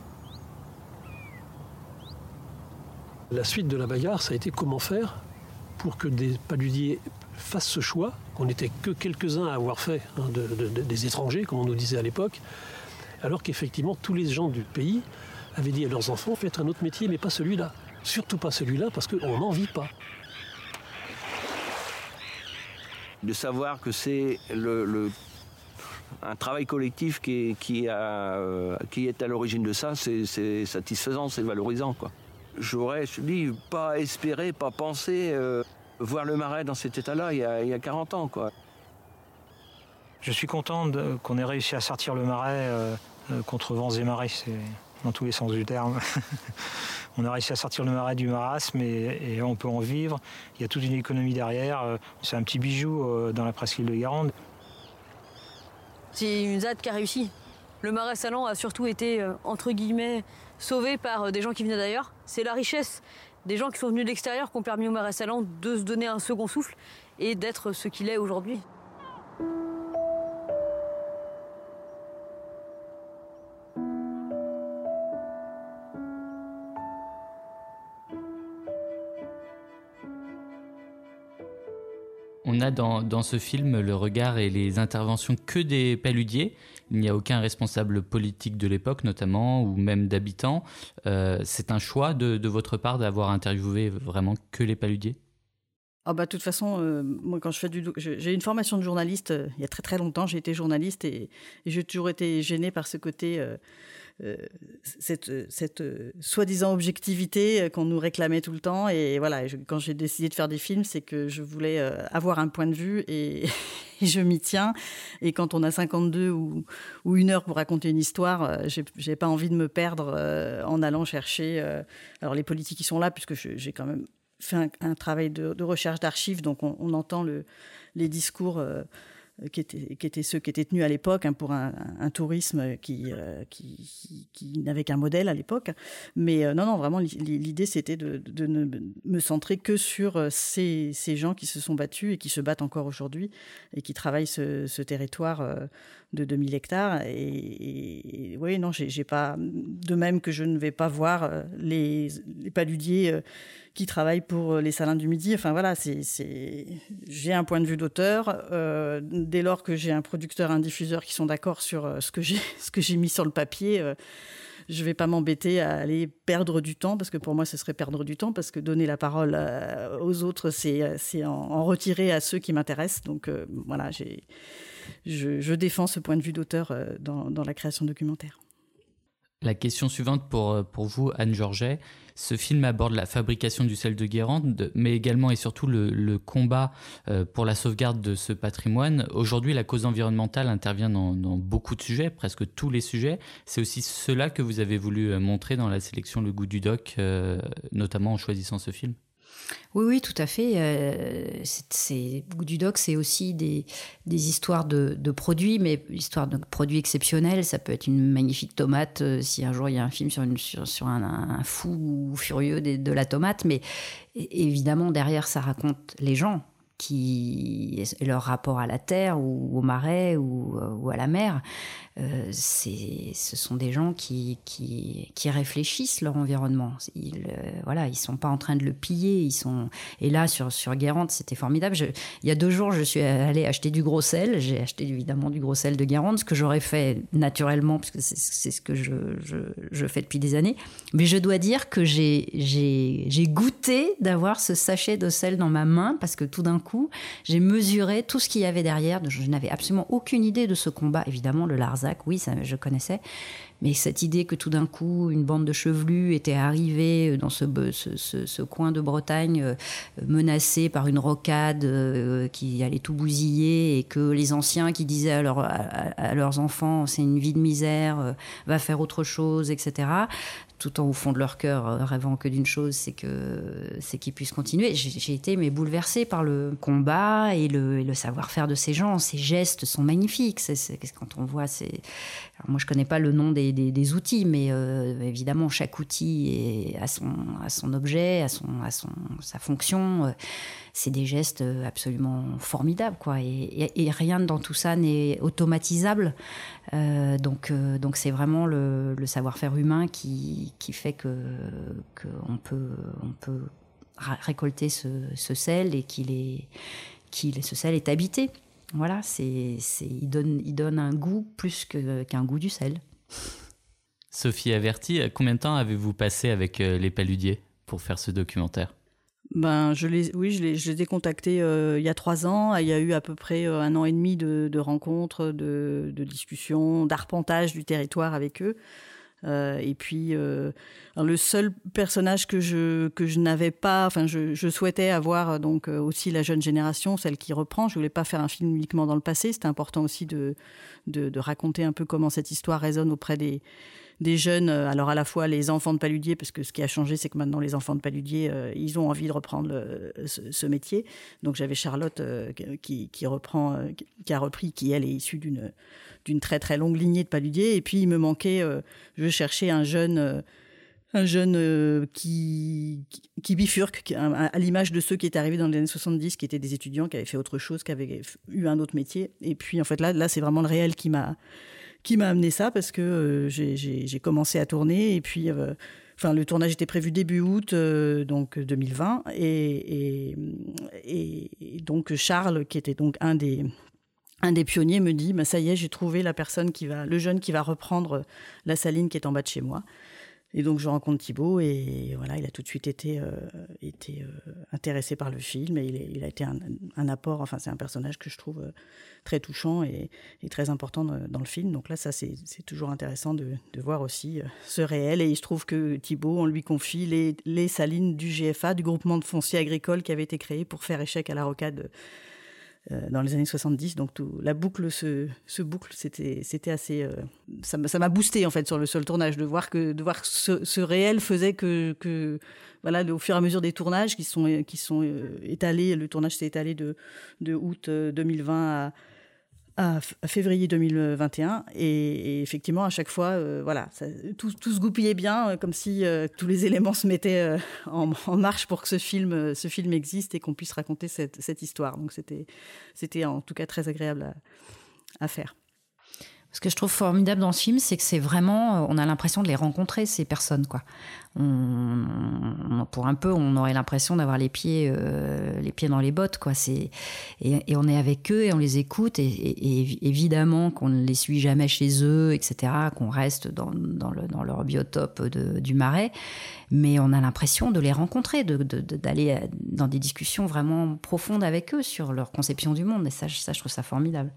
[SPEAKER 14] La suite de la bagarre, ça a été comment faire pour que des paludiers fassent ce choix, qu'on n'était que quelques-uns à avoir fait, hein, des étrangers, comme on nous disait à l'époque, alors qu'effectivement tous les gens du pays avaient dit à leurs enfants, faites un autre métier, mais pas celui-là. Surtout pas celui-là, parce qu'on n'en vit pas.
[SPEAKER 5] De savoir que c'est le, un travail collectif qui, qui, euh, qui est à l'origine de ça, c'est satisfaisant, c'est valorisant. Quoi j'aurais, je dis, pas espéré, pas pensé euh, voir le marais dans cet état-là il, y a 40 ans. Quoi.
[SPEAKER 15] Je suis content qu'on ait réussi à sortir le marais euh, euh, contre vents et marées, c'est dans tous les sens du terme. on a réussi à sortir le marais du marasme et, et, on peut en vivre. Il y a toute une économie derrière. C'est un petit bijou dans la presqu'île de Guérande.
[SPEAKER 16] C'est une ZAD qui a réussi. Le marais salant a surtout été, entre guillemets, sauvé par euh, des gens qui venaient d'ailleurs. C'est la richesse des gens qui sont venus de l'extérieur qui ont permis au marais salant de se donner un second souffle et d'être ce qu'il est aujourd'hui.
[SPEAKER 1] On a dans, dans, ce film le regard et les interventions que des paludiers. Il n'y a aucun responsable politique de l'époque, notamment, ou même d'habitants. Euh, c'est un choix de, votre part d'avoir interviewé vraiment que les paludiers?
[SPEAKER 12] Ah bah, de toute façon, euh, moi quand je fais du, j'ai une formation de journaliste euh, il y a très très longtemps. J'ai été journaliste et, j'ai toujours été gênée par ce côté euh, cette, cette euh, soi-disant objectivité euh, qu'on nous réclamait tout le temps. Et voilà, quand j'ai décidé de faire des films, c'est que je voulais avoir un point de vue et, je m'y tiens. Et quand on a 52 ou, ou une heure pour raconter une histoire, j'ai pas envie de me perdre en allant chercher. alors les politiques qui sont là, puisque j'ai quand même fait un, travail de, recherche d'archives, donc on, entend le, les discours qui étaient, qui étaient ceux qui étaient tenus à l'époque hein, pour un, tourisme qui, euh, qui, n'avait qu'un modèle à l'époque. Mais euh, non, non, vraiment, l'idée, c'était de, ne me centrer que sur euh, ces, gens qui se sont battus et qui se battent encore aujourd'hui et qui travaillent ce territoire de 2000 hectares. Et, oui, non, j'ai pas. De même que je ne vais pas voir les, les paludiers qui travaillent pour les salins du Midi. Enfin voilà, c'est, j'ai un point de vue d'auteur. Euh, dès lors que j'ai un producteur, un diffuseur qui sont d'accord sur euh, ce que j'ai, mis sur le papier, euh, je vais pas m'embêter à aller perdre du temps parce que pour moi ce serait perdre du temps parce que donner la parole aux autres c'est, c'est en, retirer à ceux qui m'intéressent. Donc voilà, j'ai, je, défends ce point de vue d'auteur dans, dans la création documentaire.
[SPEAKER 1] La question suivante pour, pour vous, Anne Georget. Ce film aborde la fabrication du sel de Guérande, mais également et surtout le, combat euh, pour la sauvegarde de ce patrimoine. Aujourd'hui, la cause environnementale intervient dans, beaucoup de sujets, presque tous les sujets. C'est aussi cela que vous avez voulu euh, montrer dans la sélection Le goût du doc, euh, notamment en choisissant ce film.
[SPEAKER 3] Oui, oui, tout à fait. Euh, c'est du doc, c'est aussi des, des histoires de, produits, mais l'histoire de produits exceptionnels. Ça peut être une magnifique tomate euh, si un jour il y a un film sur, une, sur, un, fou furieux de, la tomate. Mais évidemment, derrière, ça raconte les gens qui leur rapport à la terre ou au marais ou, ou à la mer. Euh, ce sont des gens qui, réfléchissent leur environnement. Ils, euh, voilà, ils sont pas en train de le piller. Ils sont et là sur sur Guérande, c'était formidable. il y a deux jours, je suis allée acheter du gros sel. J'ai acheté évidemment du gros sel de Guérande, ce que j'aurais fait naturellement puisque c'est ce que je, je, fais depuis des années. Mais je dois dire que j'ai goûté d'avoir ce sachet de sel dans ma main parce que tout d'un coup, j'ai mesuré tout ce qu'il y avait derrière. Je n'avais absolument aucune idée de ce combat. Évidemment, le Larzac oui, ça, je connaissais. Mais cette idée que tout d'un coup, une bande de chevelus était arrivée dans ce, coin de Bretagne euh, menacé par une rocade euh, qui allait tout bousiller et que les anciens qui disaient à, leurs enfants c'est une vie de misère, euh, va faire autre chose, etc tout en au fond de leur cœur, euh, rêvant que d'une chose, c'est que c'est qu'ils puissent continuer. J'ai été mais bouleversée par le combat et le, savoir-faire de ces gens. Ces gestes sont magnifiques. C'est quand on voit ces, moi, je connais pas le nom des, outils, mais euh, évidemment, chaque outil est, a, son, à son objet, à, son, à son, sa fonction. C'est des gestes absolument formidables, quoi. Et, rien dans tout ça n'est automatisable. donc, donc, c'est vraiment le, savoir-faire humain qui, qui fait que qu'on peut, on peut récolter ce, sel et qu'il est, qu'il ce sel est habité. Voilà, c'est, il, donne, il donne un goût plus qu'un goût du sel.
[SPEAKER 1] Sophie Averti, combien de temps avez-vous passé avec euh, les paludiers pour faire ce documentaire?
[SPEAKER 12] Ben, je les, oui, je les, ai contactés euh, il y a trois ans. Il y a eu à peu près euh, un an et demi de, rencontres, de, discussions, d'arpentage du territoire avec eux. Euh, et puis, le seul personnage que je, que je n'avais pas, enfin, je, je, souhaitais avoir donc aussi la jeune génération, celle qui reprend. Je voulais pas faire un film uniquement dans le passé. C'était important aussi de, de, raconter un peu comment cette histoire résonne auprès des, des jeunes, alors à la fois les enfants de paludier, parce que ce qui a changé, c'est que maintenant les enfants de paludier, ils ont envie de reprendre ce, ce, métier. Donc j'avais Charlotte qui, qui, reprend, qui a repris, qui elle est issue d'une d'une très très longue lignée de paludiers. Et puis il me manquait, euh, je cherchais un jeune, euh, un jeune euh, qui, qui, bifurque, à, l'image de ceux qui étaient arrivés dans les années 70, qui étaient des étudiants, qui avaient fait autre chose, qui avaient eu un autre métier. Et puis en fait là, là c'est vraiment le réel qui m'a qui m'a amené ça parce que j'ai commencé à tourner et puis enfin le tournage était prévu début août donc 2020 et, et, et, donc Charles qui était donc un des un des pionniers me dit bah, ça y est, j'ai trouvé la personne qui va, le jeune qui va reprendre la saline qui est en bas de chez moi. Et donc je rencontre Thibaut et voilà, il a tout de suite été, euh, été euh, intéressé par le film et il, a été un, apport. Enfin, c'est un personnage que je trouve euh, très touchant et, très important dans, le film. Donc là, ça c'est toujours intéressant de, voir aussi ce réel. Et il se trouve que Thibaut, on lui confie les, les salines du GFA, du groupement de foncier agricole qui avait été créé pour faire échec à la rocade dans les années 70. Donc tout, la boucle se, boucle, c'était, assez. Euh, ça, m'a boosté en fait sur le, seul tournage de voir que de voir ce, réel faisait que, voilà, au fur et à mesure des tournages qui sont qui sont euh, étalés, le tournage s'est étalé de août 2020 à à février 2021 et, effectivement à chaque fois euh, voilà tout, se goupillait bien euh, comme si euh, tous les éléments se mettaient en, marche pour que ce film ce film existe et qu'on puisse raconter cette, cette histoire. Donc c'était en tout cas très agréable à faire
[SPEAKER 3] ce que je trouve formidable dans ce film, c'est que c'est vraiment, on a l'impression de les rencontrer ces personnes, quoi. Pour un peu, on aurait l'impression d'avoir les pieds, euh, les pieds dans les bottes, quoi. Et, on est avec eux et on les écoute et, évidemment qu'on ne les suit jamais chez eux, etc. Qu'on reste dans, le, leur biotope du marais, mais on a l'impression de les rencontrer, d'aller de, dans des discussions vraiment profondes avec eux sur leur conception du monde. Et ça je trouve ça formidable.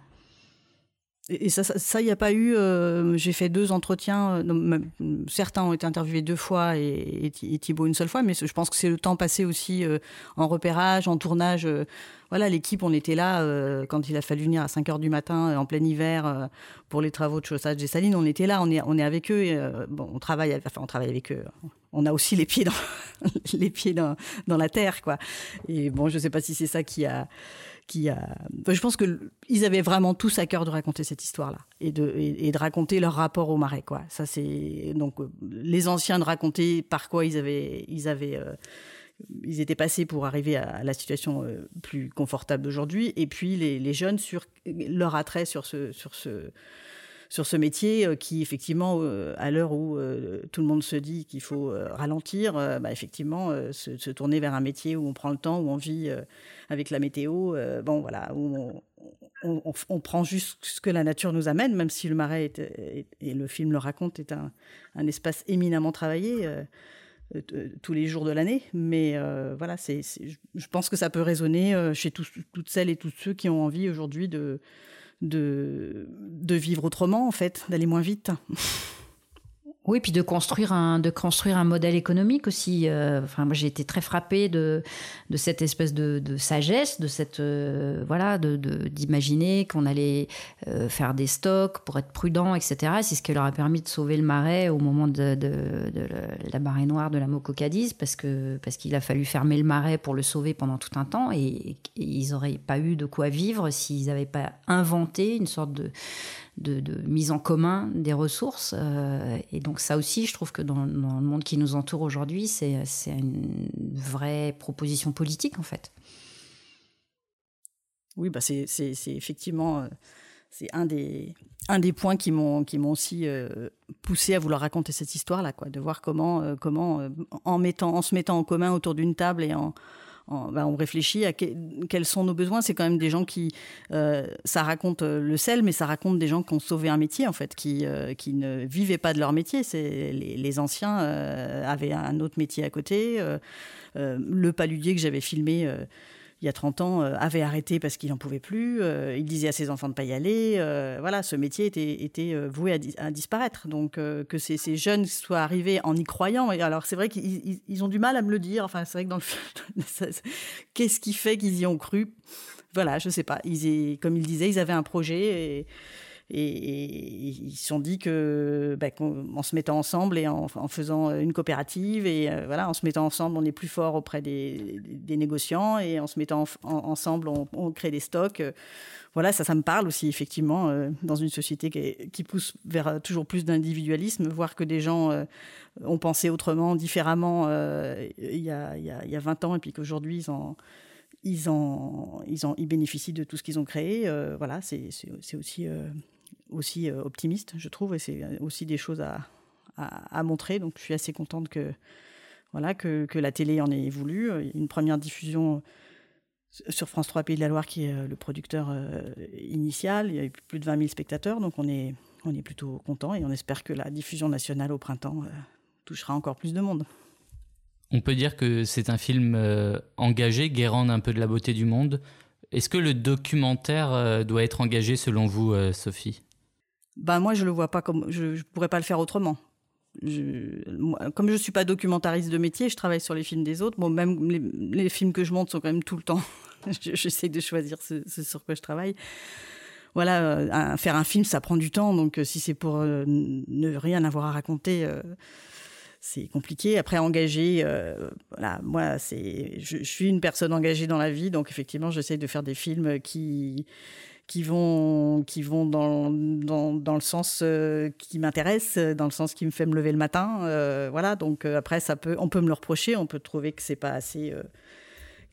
[SPEAKER 12] Et ça, il n'y a pas eu. Euh, j'ai fait deux entretiens. Euh, certains ont été interviewés deux fois et, et, Thibaut une seule fois, mais je pense que c'est le temps passé aussi euh, en repérage, en tournage. voilà, l'équipe, on était là quand il a fallu venir à 5 heures du matin en plein hiver pour les travaux de chaussage des salines. On était là, on est, on est avec eux. Et, bon, on travaille, enfin, on travaille avec eux. On a aussi les pieds dans les pieds dans, dans la terre, quoi. Et bon, je sais pas si c'est ça qui a qui a. je pense que ils avaient vraiment tous à cœur de raconter cette histoire-là et de et, de raconter leur rapport au marais, quoi. Ça c'est donc euh, les anciens de raconter par quoi ils avaient ils avaient euh, ils étaient passés pour arriver à la situation euh, plus confortable d'aujourd'hui, et puis les, les, jeunes sur leur attrait sur ce sur ce sur ce métier euh, qui, effectivement, euh, à l'heure où euh, tout le monde se dit qu'il faut ralentir, bah, effectivement, se, tourner vers un métier où on prend le temps, où on vit avec la météo, bon, voilà, où on, prend juste ce que la nature nous amène, même si le marais, et le film le raconte, est un, espace éminemment travaillé. tous les jours de l'année. Mais voilà, c'est, je pense que ça peut résonner chez toutes celles et tous ceux qui ont envie aujourd'hui de, de, de vivre autrement, en fait, d'aller moins vite.
[SPEAKER 3] Oui, puis de construire un, de construire un modèle économique aussi. Euh, enfin, moi, j'ai été très frappée de, de cette espèce de, sagesse, de cette euh, voilà, de d'imaginer qu'on allait euh, faire des stocks pour être prudent, etc. C'est ce qui leur a permis de sauver le marais au moment de, de, la marée noire de la Mococadise, parce que parce qu'il a fallu fermer le marais pour le sauver pendant tout un temps, et, et ils n'auraient pas eu de quoi vivre s'ils n'avaient pas inventé une sorte de de, mise en commun des ressources. et donc ça aussi, je trouve que dans, le monde qui nous entoure aujourd'hui, c'est une vraie proposition politique en fait.
[SPEAKER 12] Oui, bah c'est effectivement c'est un des, un des points qui m'ont aussi euh, poussé à vouloir raconter cette histoire là quoi de voir comment euh, comment euh, en mettant en se mettant en commun autour d'une table et en, ben, on réfléchit à quels sont nos besoins. C'est quand même des gens qui, ça raconte le sel, mais ça raconte des gens qui ont sauvé un métier en fait, qui, qui ne vivaient pas de leur métier. Les, anciens avaient un autre métier à côté. le paludier que j'avais filmé il y a 30 ans, euh, avait arrêté parce qu'il n'en pouvait plus. Euh, il disait à ses enfants de ne pas y aller. Euh, voilà, ce métier était, était voué à, disparaître. Donc, que ces, ces, jeunes soient arrivés en y croyant. Et alors, c'est vrai qu'ils ont du mal à me le dire. Enfin, c'est vrai que dans le qu'est-ce qui fait qu'ils y ont cru? Voilà, je ne sais pas. Ils, comme il disait, ils avaient un projet et et, ils se sont dit que, bah, en se mettant ensemble et en, faisant une coopérative et euh, voilà, en se mettant ensemble, on est plus fort auprès des, négociants et en se mettant ensemble, on, crée des stocks. Voilà, ça, ça me parle aussi effectivement euh, dans une société qui, pousse vers toujours plus d'individualisme, voir que des gens euh, ont pensé autrement, différemment il y, a, il, y a, 20 ans et puis qu'aujourd'hui ils en ils, en, ils, en, ils bénéficient de tout ce qu'ils ont créé. voilà, c'est aussi aussi euh, optimiste, je trouve, et c'est aussi des choses à, montrer. Donc, je suis assez contente que, voilà, que, la télé en ait voulu. Une première diffusion sur France 3 Pays de la Loire, qui est euh, le producteur euh, initial. Il y a eu plus de 20 000 spectateurs, donc on est, on est plutôt content et on espère que la diffusion nationale au printemps touchera encore plus de monde.
[SPEAKER 1] On peut dire que c'est un film engagé, guérant un peu de la beauté du monde. Est-ce que le documentaire doit être engagé selon vous, Sophie?
[SPEAKER 12] Ben moi je le vois pas comme je, ne pourrais pas le faire autrement. comme je suis pas documentariste de métier, je travaille sur les films des autres. Même les, films que je monte sont quand même tout le temps. J'essaie de choisir ce, sur quoi je travaille. Voilà, euh, faire un film, ça prend du temps. Donc, euh, si c'est pour euh, ne rien avoir à raconter, c'est compliqué. Après, engager, voilà, moi, c'est, je, suis une personne engagée dans la vie, donc effectivement, j'essaie de faire des films qui qui vont, qui vont dans, dans, dans le sens euh, qui m'intéresse, dans le sens qui me fait me lever le matin. Euh, voilà, donc euh, après, ça peut, on peut me le reprocher, on peut trouver que c'est pas assez,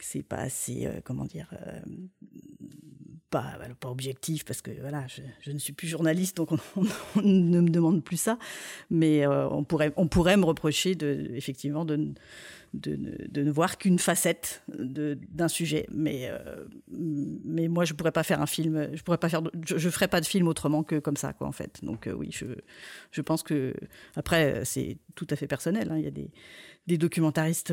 [SPEAKER 12] c'est pas assez, comment dire, pas, pas objectif, parce que voilà, je, je, ne suis plus journaliste, donc on, ne me demande plus ça. Mais on, pourrait, on pourrait me reprocher de, effectivement de de, ne voir qu'une facette d'un sujet. Mais, euh, mais moi, je pourrais pas faire un film. Je pourrais pas faire. Je, ferais pas de film autrement que comme ça, quoi, en fait. Donc euh, oui, je, je pense que après, c'est tout à fait personnel. Hein. Il y a des, des documentaristes.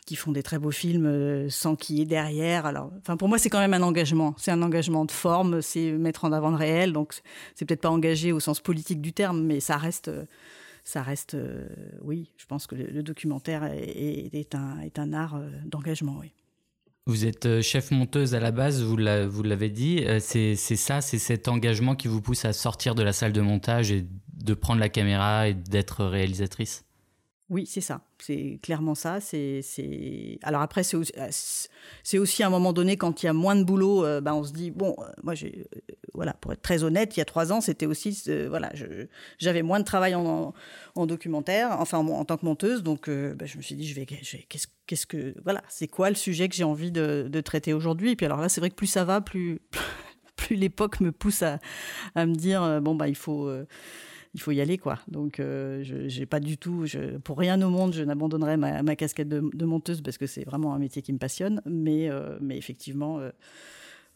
[SPEAKER 12] Euh, qui font des très beaux films sans qu'il y ait derrière. Alors, enfin, pour moi, c'est quand même un engagement. C'est un engagement de forme, c'est mettre en avant le réel. Donc, c'est peut-être pas engagé au sens politique du terme, mais ça reste, ça reste, euh, oui, je pense que le, documentaire est, un, est un art euh, d'engagement.
[SPEAKER 1] Vous êtes euh, chef monteuse à la base, vous l'avez dit. C'est ça, c'est cet engagement qui vous pousse à sortir de la salle de montage et de prendre la caméra et d'être réalisatrice?
[SPEAKER 12] Oui, c'est ça. C'est clairement ça. C'est, Alors après, c'est aussi, c'est aussi à un moment donné, quand il y a moins de boulot, euh, ben on se dit, bon, euh, moi, j'ai, euh, voilà, pour être très honnête, il y a trois ans, c'était aussi, voilà, j'avais moins de travail en, en, documentaire, enfin, en, tant que monteuse, donc ben, je me suis dit, je vais, qu'est-ce, qu'est-ce que, voilà, c'est quoi le sujet que j'ai envie de, de traiter aujourd'hui? Et puis alors là, c'est vrai que plus ça va, plus, plus l'époque me pousse à, à me dire, bon, bah, il faut il faut y aller quoi. Donc euh, j'ai pas du tout, pour rien au monde, je n'abandonnerai ma, ma, casquette de, monteuse parce que c'est vraiment un métier qui me passionne. Mais euh, mais effectivement, euh,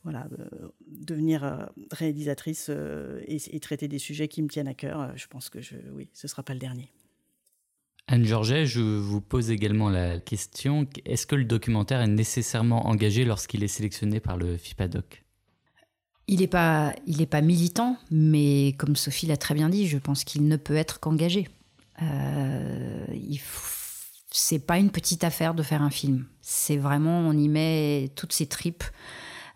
[SPEAKER 12] voilà, devenir réalisatrice et, traiter des sujets qui me tiennent à cœur, je pense que je, oui, ce sera pas le dernier.
[SPEAKER 1] Anne Georget, je vous pose également la question est-ce que le documentaire est nécessairement engagé lorsqu'il est sélectionné par le FIPADOC?
[SPEAKER 3] Il n'est pas, pas militant, mais comme Sophie l'a très bien dit, je pense qu'il ne peut être qu'engagé. Euh, c'est pas une petite affaire de faire un film. C'est vraiment, on y met toutes ses tripes,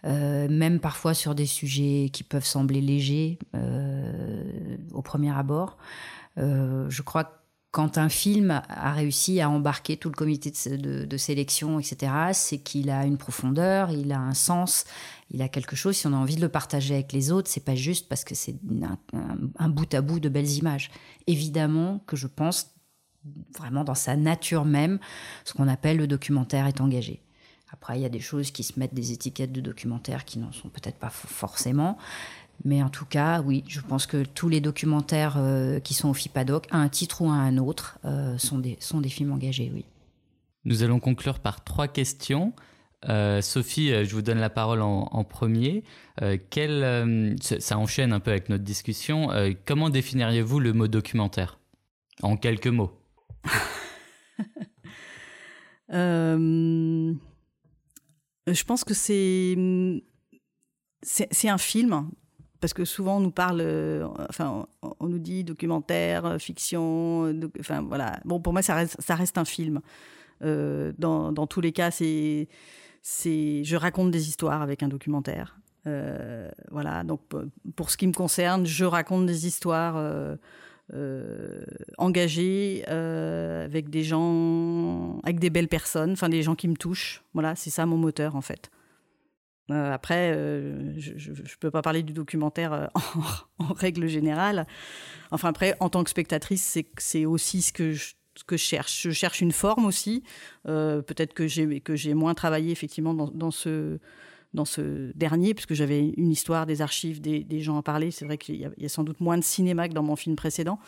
[SPEAKER 3] euh, même parfois sur des sujets qui peuvent sembler légers euh, au premier abord. Euh, je crois quand un film a réussi à embarquer tout le comité de, sélection, etc., c'est qu'il a une profondeur, il a un sens, il a quelque chose. Si on a envie de le partager avec les autres, c'est pas juste parce que c'est un, bout à bout de belles images. Évidemment que je pense vraiment dans sa nature même, ce qu'on appelle le documentaire est engagé. Après, il y a des choses qui se mettent des étiquettes de documentaire qui n'en sont peut-être pas forcément. Mais en tout cas, oui, je pense que tous les documentaires euh, qui sont au FIPADOC, à un titre ou à un autre, euh, sont, des, sont des films engagés, oui.
[SPEAKER 1] Nous allons conclure par trois questions. Euh, Sophie, je vous donne la parole en, premier. Quel, ça enchaîne un peu avec notre discussion. comment définiriez-vous le mot documentaire? En quelques mots.
[SPEAKER 12] je pense que c'est un film parce que souvent on nous parle, euh, enfin, on, nous dit documentaire, euh, fiction, euh, enfin voilà. Bon, pour moi, ça reste, un film. dans, tous les cas, c'est, c'est, je raconte des histoires avec un documentaire. voilà. Donc, pour ce qui me concerne, je raconte des histoires engagées avec des gens, avec des belles personnes, enfin des gens qui me touchent. Voilà, c'est ça mon moteur en fait. Euh, après, euh, je ne peux pas parler du documentaire euh, en, règle générale. Enfin, après, en tant que spectatrice, c'est aussi ce que je, que je cherche. Je cherche une forme aussi. Peut-être que j'ai moins travaillé effectivement dans, ce, dans ce dernier, puisque j'avais une histoire, des archives, des, des gens à parler. C'est vrai qu'il y, a sans doute moins de cinéma que dans mon film précédent.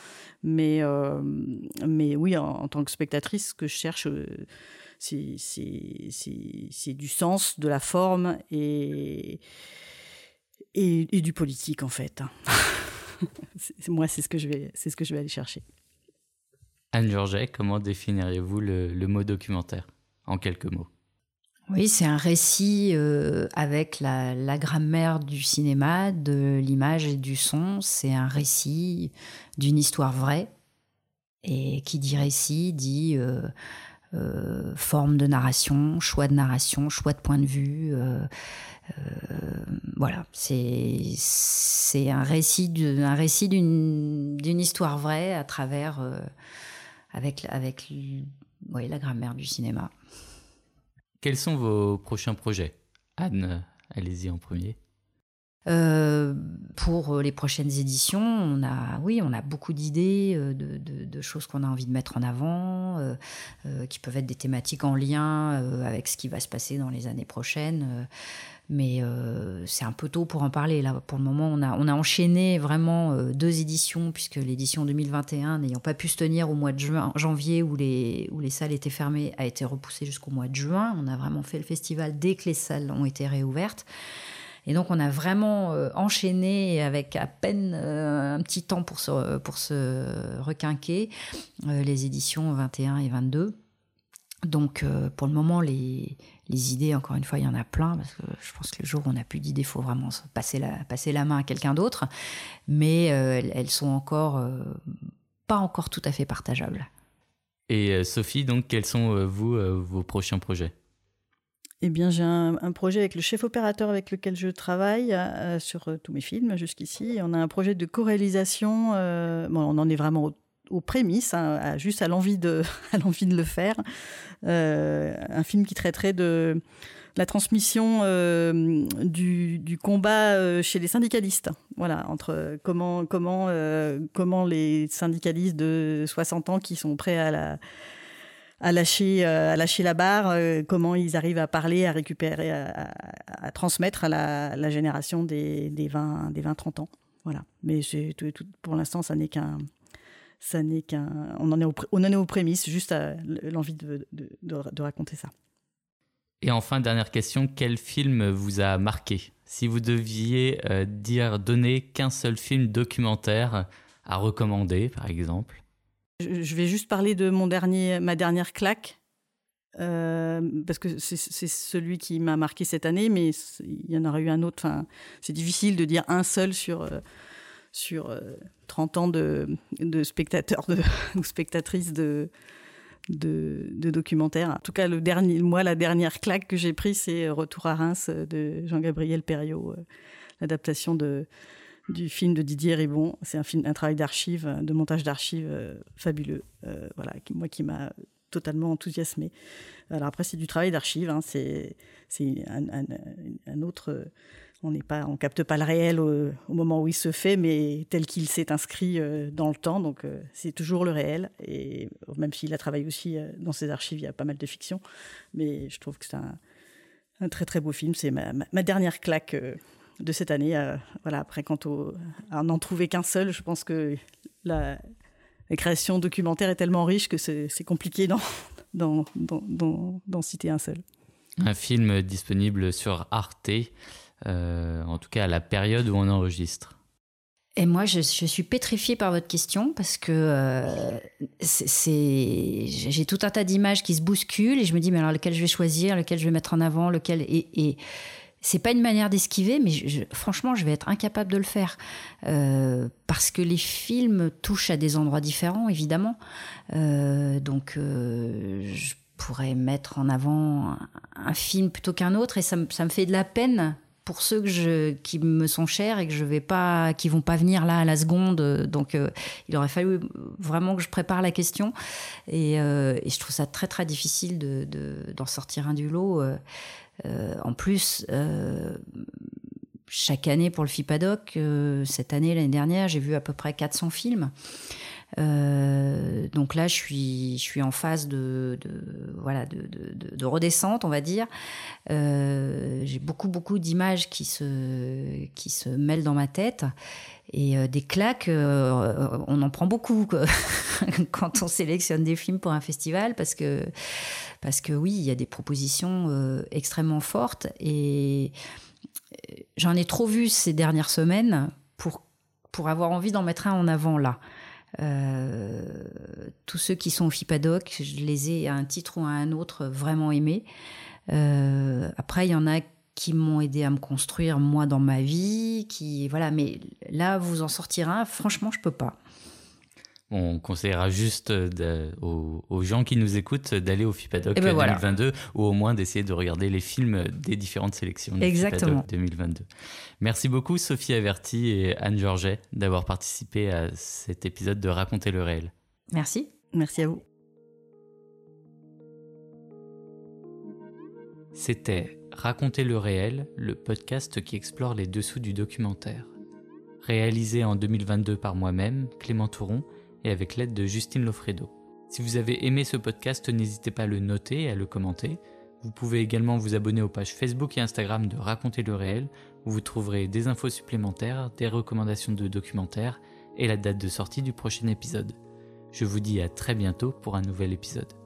[SPEAKER 12] Mais, mais oui, en, tant que spectatrice, ce que je cherche c'est du sens, de la forme et, et, du politique en fait. Moi, c'est ce que je vais, c'est ce que je vais aller chercher.
[SPEAKER 1] Anne Georget, comment définiriez-vous le, mot documentaire en quelques mots?
[SPEAKER 3] Oui, c'est un récit euh, avec la, grammaire du cinéma, de l'image et du son. C'est un récit d'une histoire vraie. Et qui dit récit dit euh, euh, forme de narration, choix de narration, choix de point de vue. Voilà, c'est un récit d'une histoire vraie à travers avec la grammaire du cinéma.
[SPEAKER 1] Quels sont vos prochains projets? Anne, allez-y en premier.
[SPEAKER 3] Euh, pour euh, les prochaines éditions, on a, oui, on a beaucoup d'idées, euh, de, choses qu'on a envie de mettre en avant, qui peuvent être des thématiques en lien avec ce qui va se passer dans les années prochaines. mais c'est un peu tôt pour en parler. Là, pour le moment, on a, enchaîné vraiment deux éditions, puisque l'édition 2021, n'ayant pas pu se tenir au mois de juin, janvier, où les salles étaient fermées, a été repoussée jusqu'au mois de juin. On a vraiment fait le festival dès que les salles ont été réouvertes. Et donc, on a vraiment euh, enchaîné avec à peine euh, un petit temps pour se, pour se requinquer euh, les éditions 21 et 22. Donc, pour le moment, les, les, idées, encore une fois, il y en a plein, parce que je pense que le jour où on n'a plus d'idées, il faut vraiment passer la, passer la main à quelqu'un d'autre. Mais elles sont encore pas encore tout à fait partageables.
[SPEAKER 1] Et Sophie, donc, quels sont, vous, vos prochains projets?
[SPEAKER 12] Eh bien, j'ai un, projet avec le chef opérateur avec lequel je travaille euh, sur euh, tous mes films jusqu'ici. On a un projet de co-réalisation. Euh, bon, on en est vraiment aux prémices, hein, juste à l'envie de, de le faire. un film qui traiterait de la transmission du, du, combat chez les syndicalistes. Voilà, entre comment, comment, comment les syndicalistes de 60 ans qui sont prêts à la à lâcher, euh, à lâcher la barre, euh, comment ils arrivent à parler, à récupérer, à, transmettre à la, génération des, des 20, des 20-30 ans. Voilà. Mais tout, pour l'instant, ça n'est qu'un. Ça n'est qu'un. On, en est on en est aux prémices, juste l'envie de, de, raconter ça.
[SPEAKER 1] Et enfin, dernière question, quel film vous a marqué? Si vous deviez euh, dire, donner qu'un seul film documentaire à recommander, par exemple
[SPEAKER 12] je vais juste parler de mon dernier, ma dernière claque, euh, parce que c'est celui qui m'a marqué cette année, mais il y en aurait eu un autre. C'est difficile de dire un seul sur, euh, sur 30 euh, ans de, spectateurs de, ou spectatrices de, de, de, documentaires. En tout cas, le dernier, moi, la dernière claque que j'ai prise, c'est Retour à Reims de Jean-Gabriel Perriot, l'adaptation de du film de Didier Ribon. C'est un, film, un travail d'archives, de montage d'archives fabuleux, voilà, qui, moi qui m'a totalement enthousiasmé. Alors après, c'est du travail d'archives, hein, c'est un, autre on n'est pas, on capte pas le réel au, moment où il se fait, mais tel qu'il s'est inscrit euh, dans le temps. Donc euh, c'est toujours le réel. Et même s'il a travaillé aussi euh, dans ses archives, il y a pas mal de fiction. Mais je trouve que c'est un, très très beau film. C'est ma, dernière claque de cette année. voilà. Après, quant au, à n'en trouver qu'un seul, je pense que la, création documentaire est tellement riche que c'est compliqué d'en citer un seul.
[SPEAKER 1] Un film disponible sur Arte. Euh, en tout cas à la période où on enregistre.
[SPEAKER 3] Et moi, je, suis pétrifiée par votre question parce que euh, c'est, j'ai tout un tas d'images qui se bousculent et je me dis, mais alors lequel je vais choisir, lequel je vais mettre en avant, lequel. Et, et c'est pas une manière d'esquiver, mais franchement, je vais être incapable de le faire euh, parce que les films touchent à des endroits différents, évidemment. donc, je pourrais mettre en avant un, film plutôt qu'un autre et ça me fait de la peine pour ceux que je, qui me sont chers et que je vais pas, qui vont pas venir là à la seconde. Donc, euh, il aurait fallu vraiment que je prépare la question. Et, euh, je trouve ça très très difficile de, d'en sortir un du lot. Euh, en plus, chaque année pour le FIPADOC, cette année, l'année dernière, j'ai vu à peu près 400 films. Euh, donc là, je suis, en phase de, redescente, on va dire. Euh, j'ai beaucoup, beaucoup d'images qui se, mêlent dans ma tête. Et euh, des claques, euh, on en prend beaucoup quand on sélectionne des films pour un festival, parce que, parce que oui, il y a des propositions euh, extrêmement fortes. Et j'en ai trop vu ces dernières semaines pour, pour avoir envie d'en mettre un en avant là. Euh, tous ceux qui sont au FIPADOC, je les ai à un titre ou à un autre vraiment aimés. Euh, après, il y en a qui m'ont aidé à me construire moi dans ma vie, qui voilà. Mais là, vous en sortir un, franchement, je peux pas.
[SPEAKER 1] On conseillera juste aux, gens qui nous écoutent d'aller au FIPADOC 2022 ben ou au moins d'essayer de regarder les films des différentes sélections du Exactement. FIPADOC 2022. Merci beaucoup Sophie Averti et Anne Georget d'avoir participé à cet épisode de Raconter le réel.
[SPEAKER 3] Merci.
[SPEAKER 12] Merci à vous.
[SPEAKER 1] C'était Raconter le réel, le podcast qui explore les dessous du documentaire. Réalisé en 2022 par moi-même, Clément Touron, et avec l'aide de Justine Lofredo. Si vous avez aimé ce podcast, n'hésitez pas à le noter et à le commenter. Vous pouvez également vous abonner aux pages Facebook et Instagram de Raconter le réel, où vous trouverez des infos supplémentaires, des recommandations de documentaires et la date de sortie du prochain épisode. Je vous dis à très bientôt pour un nouvel épisode.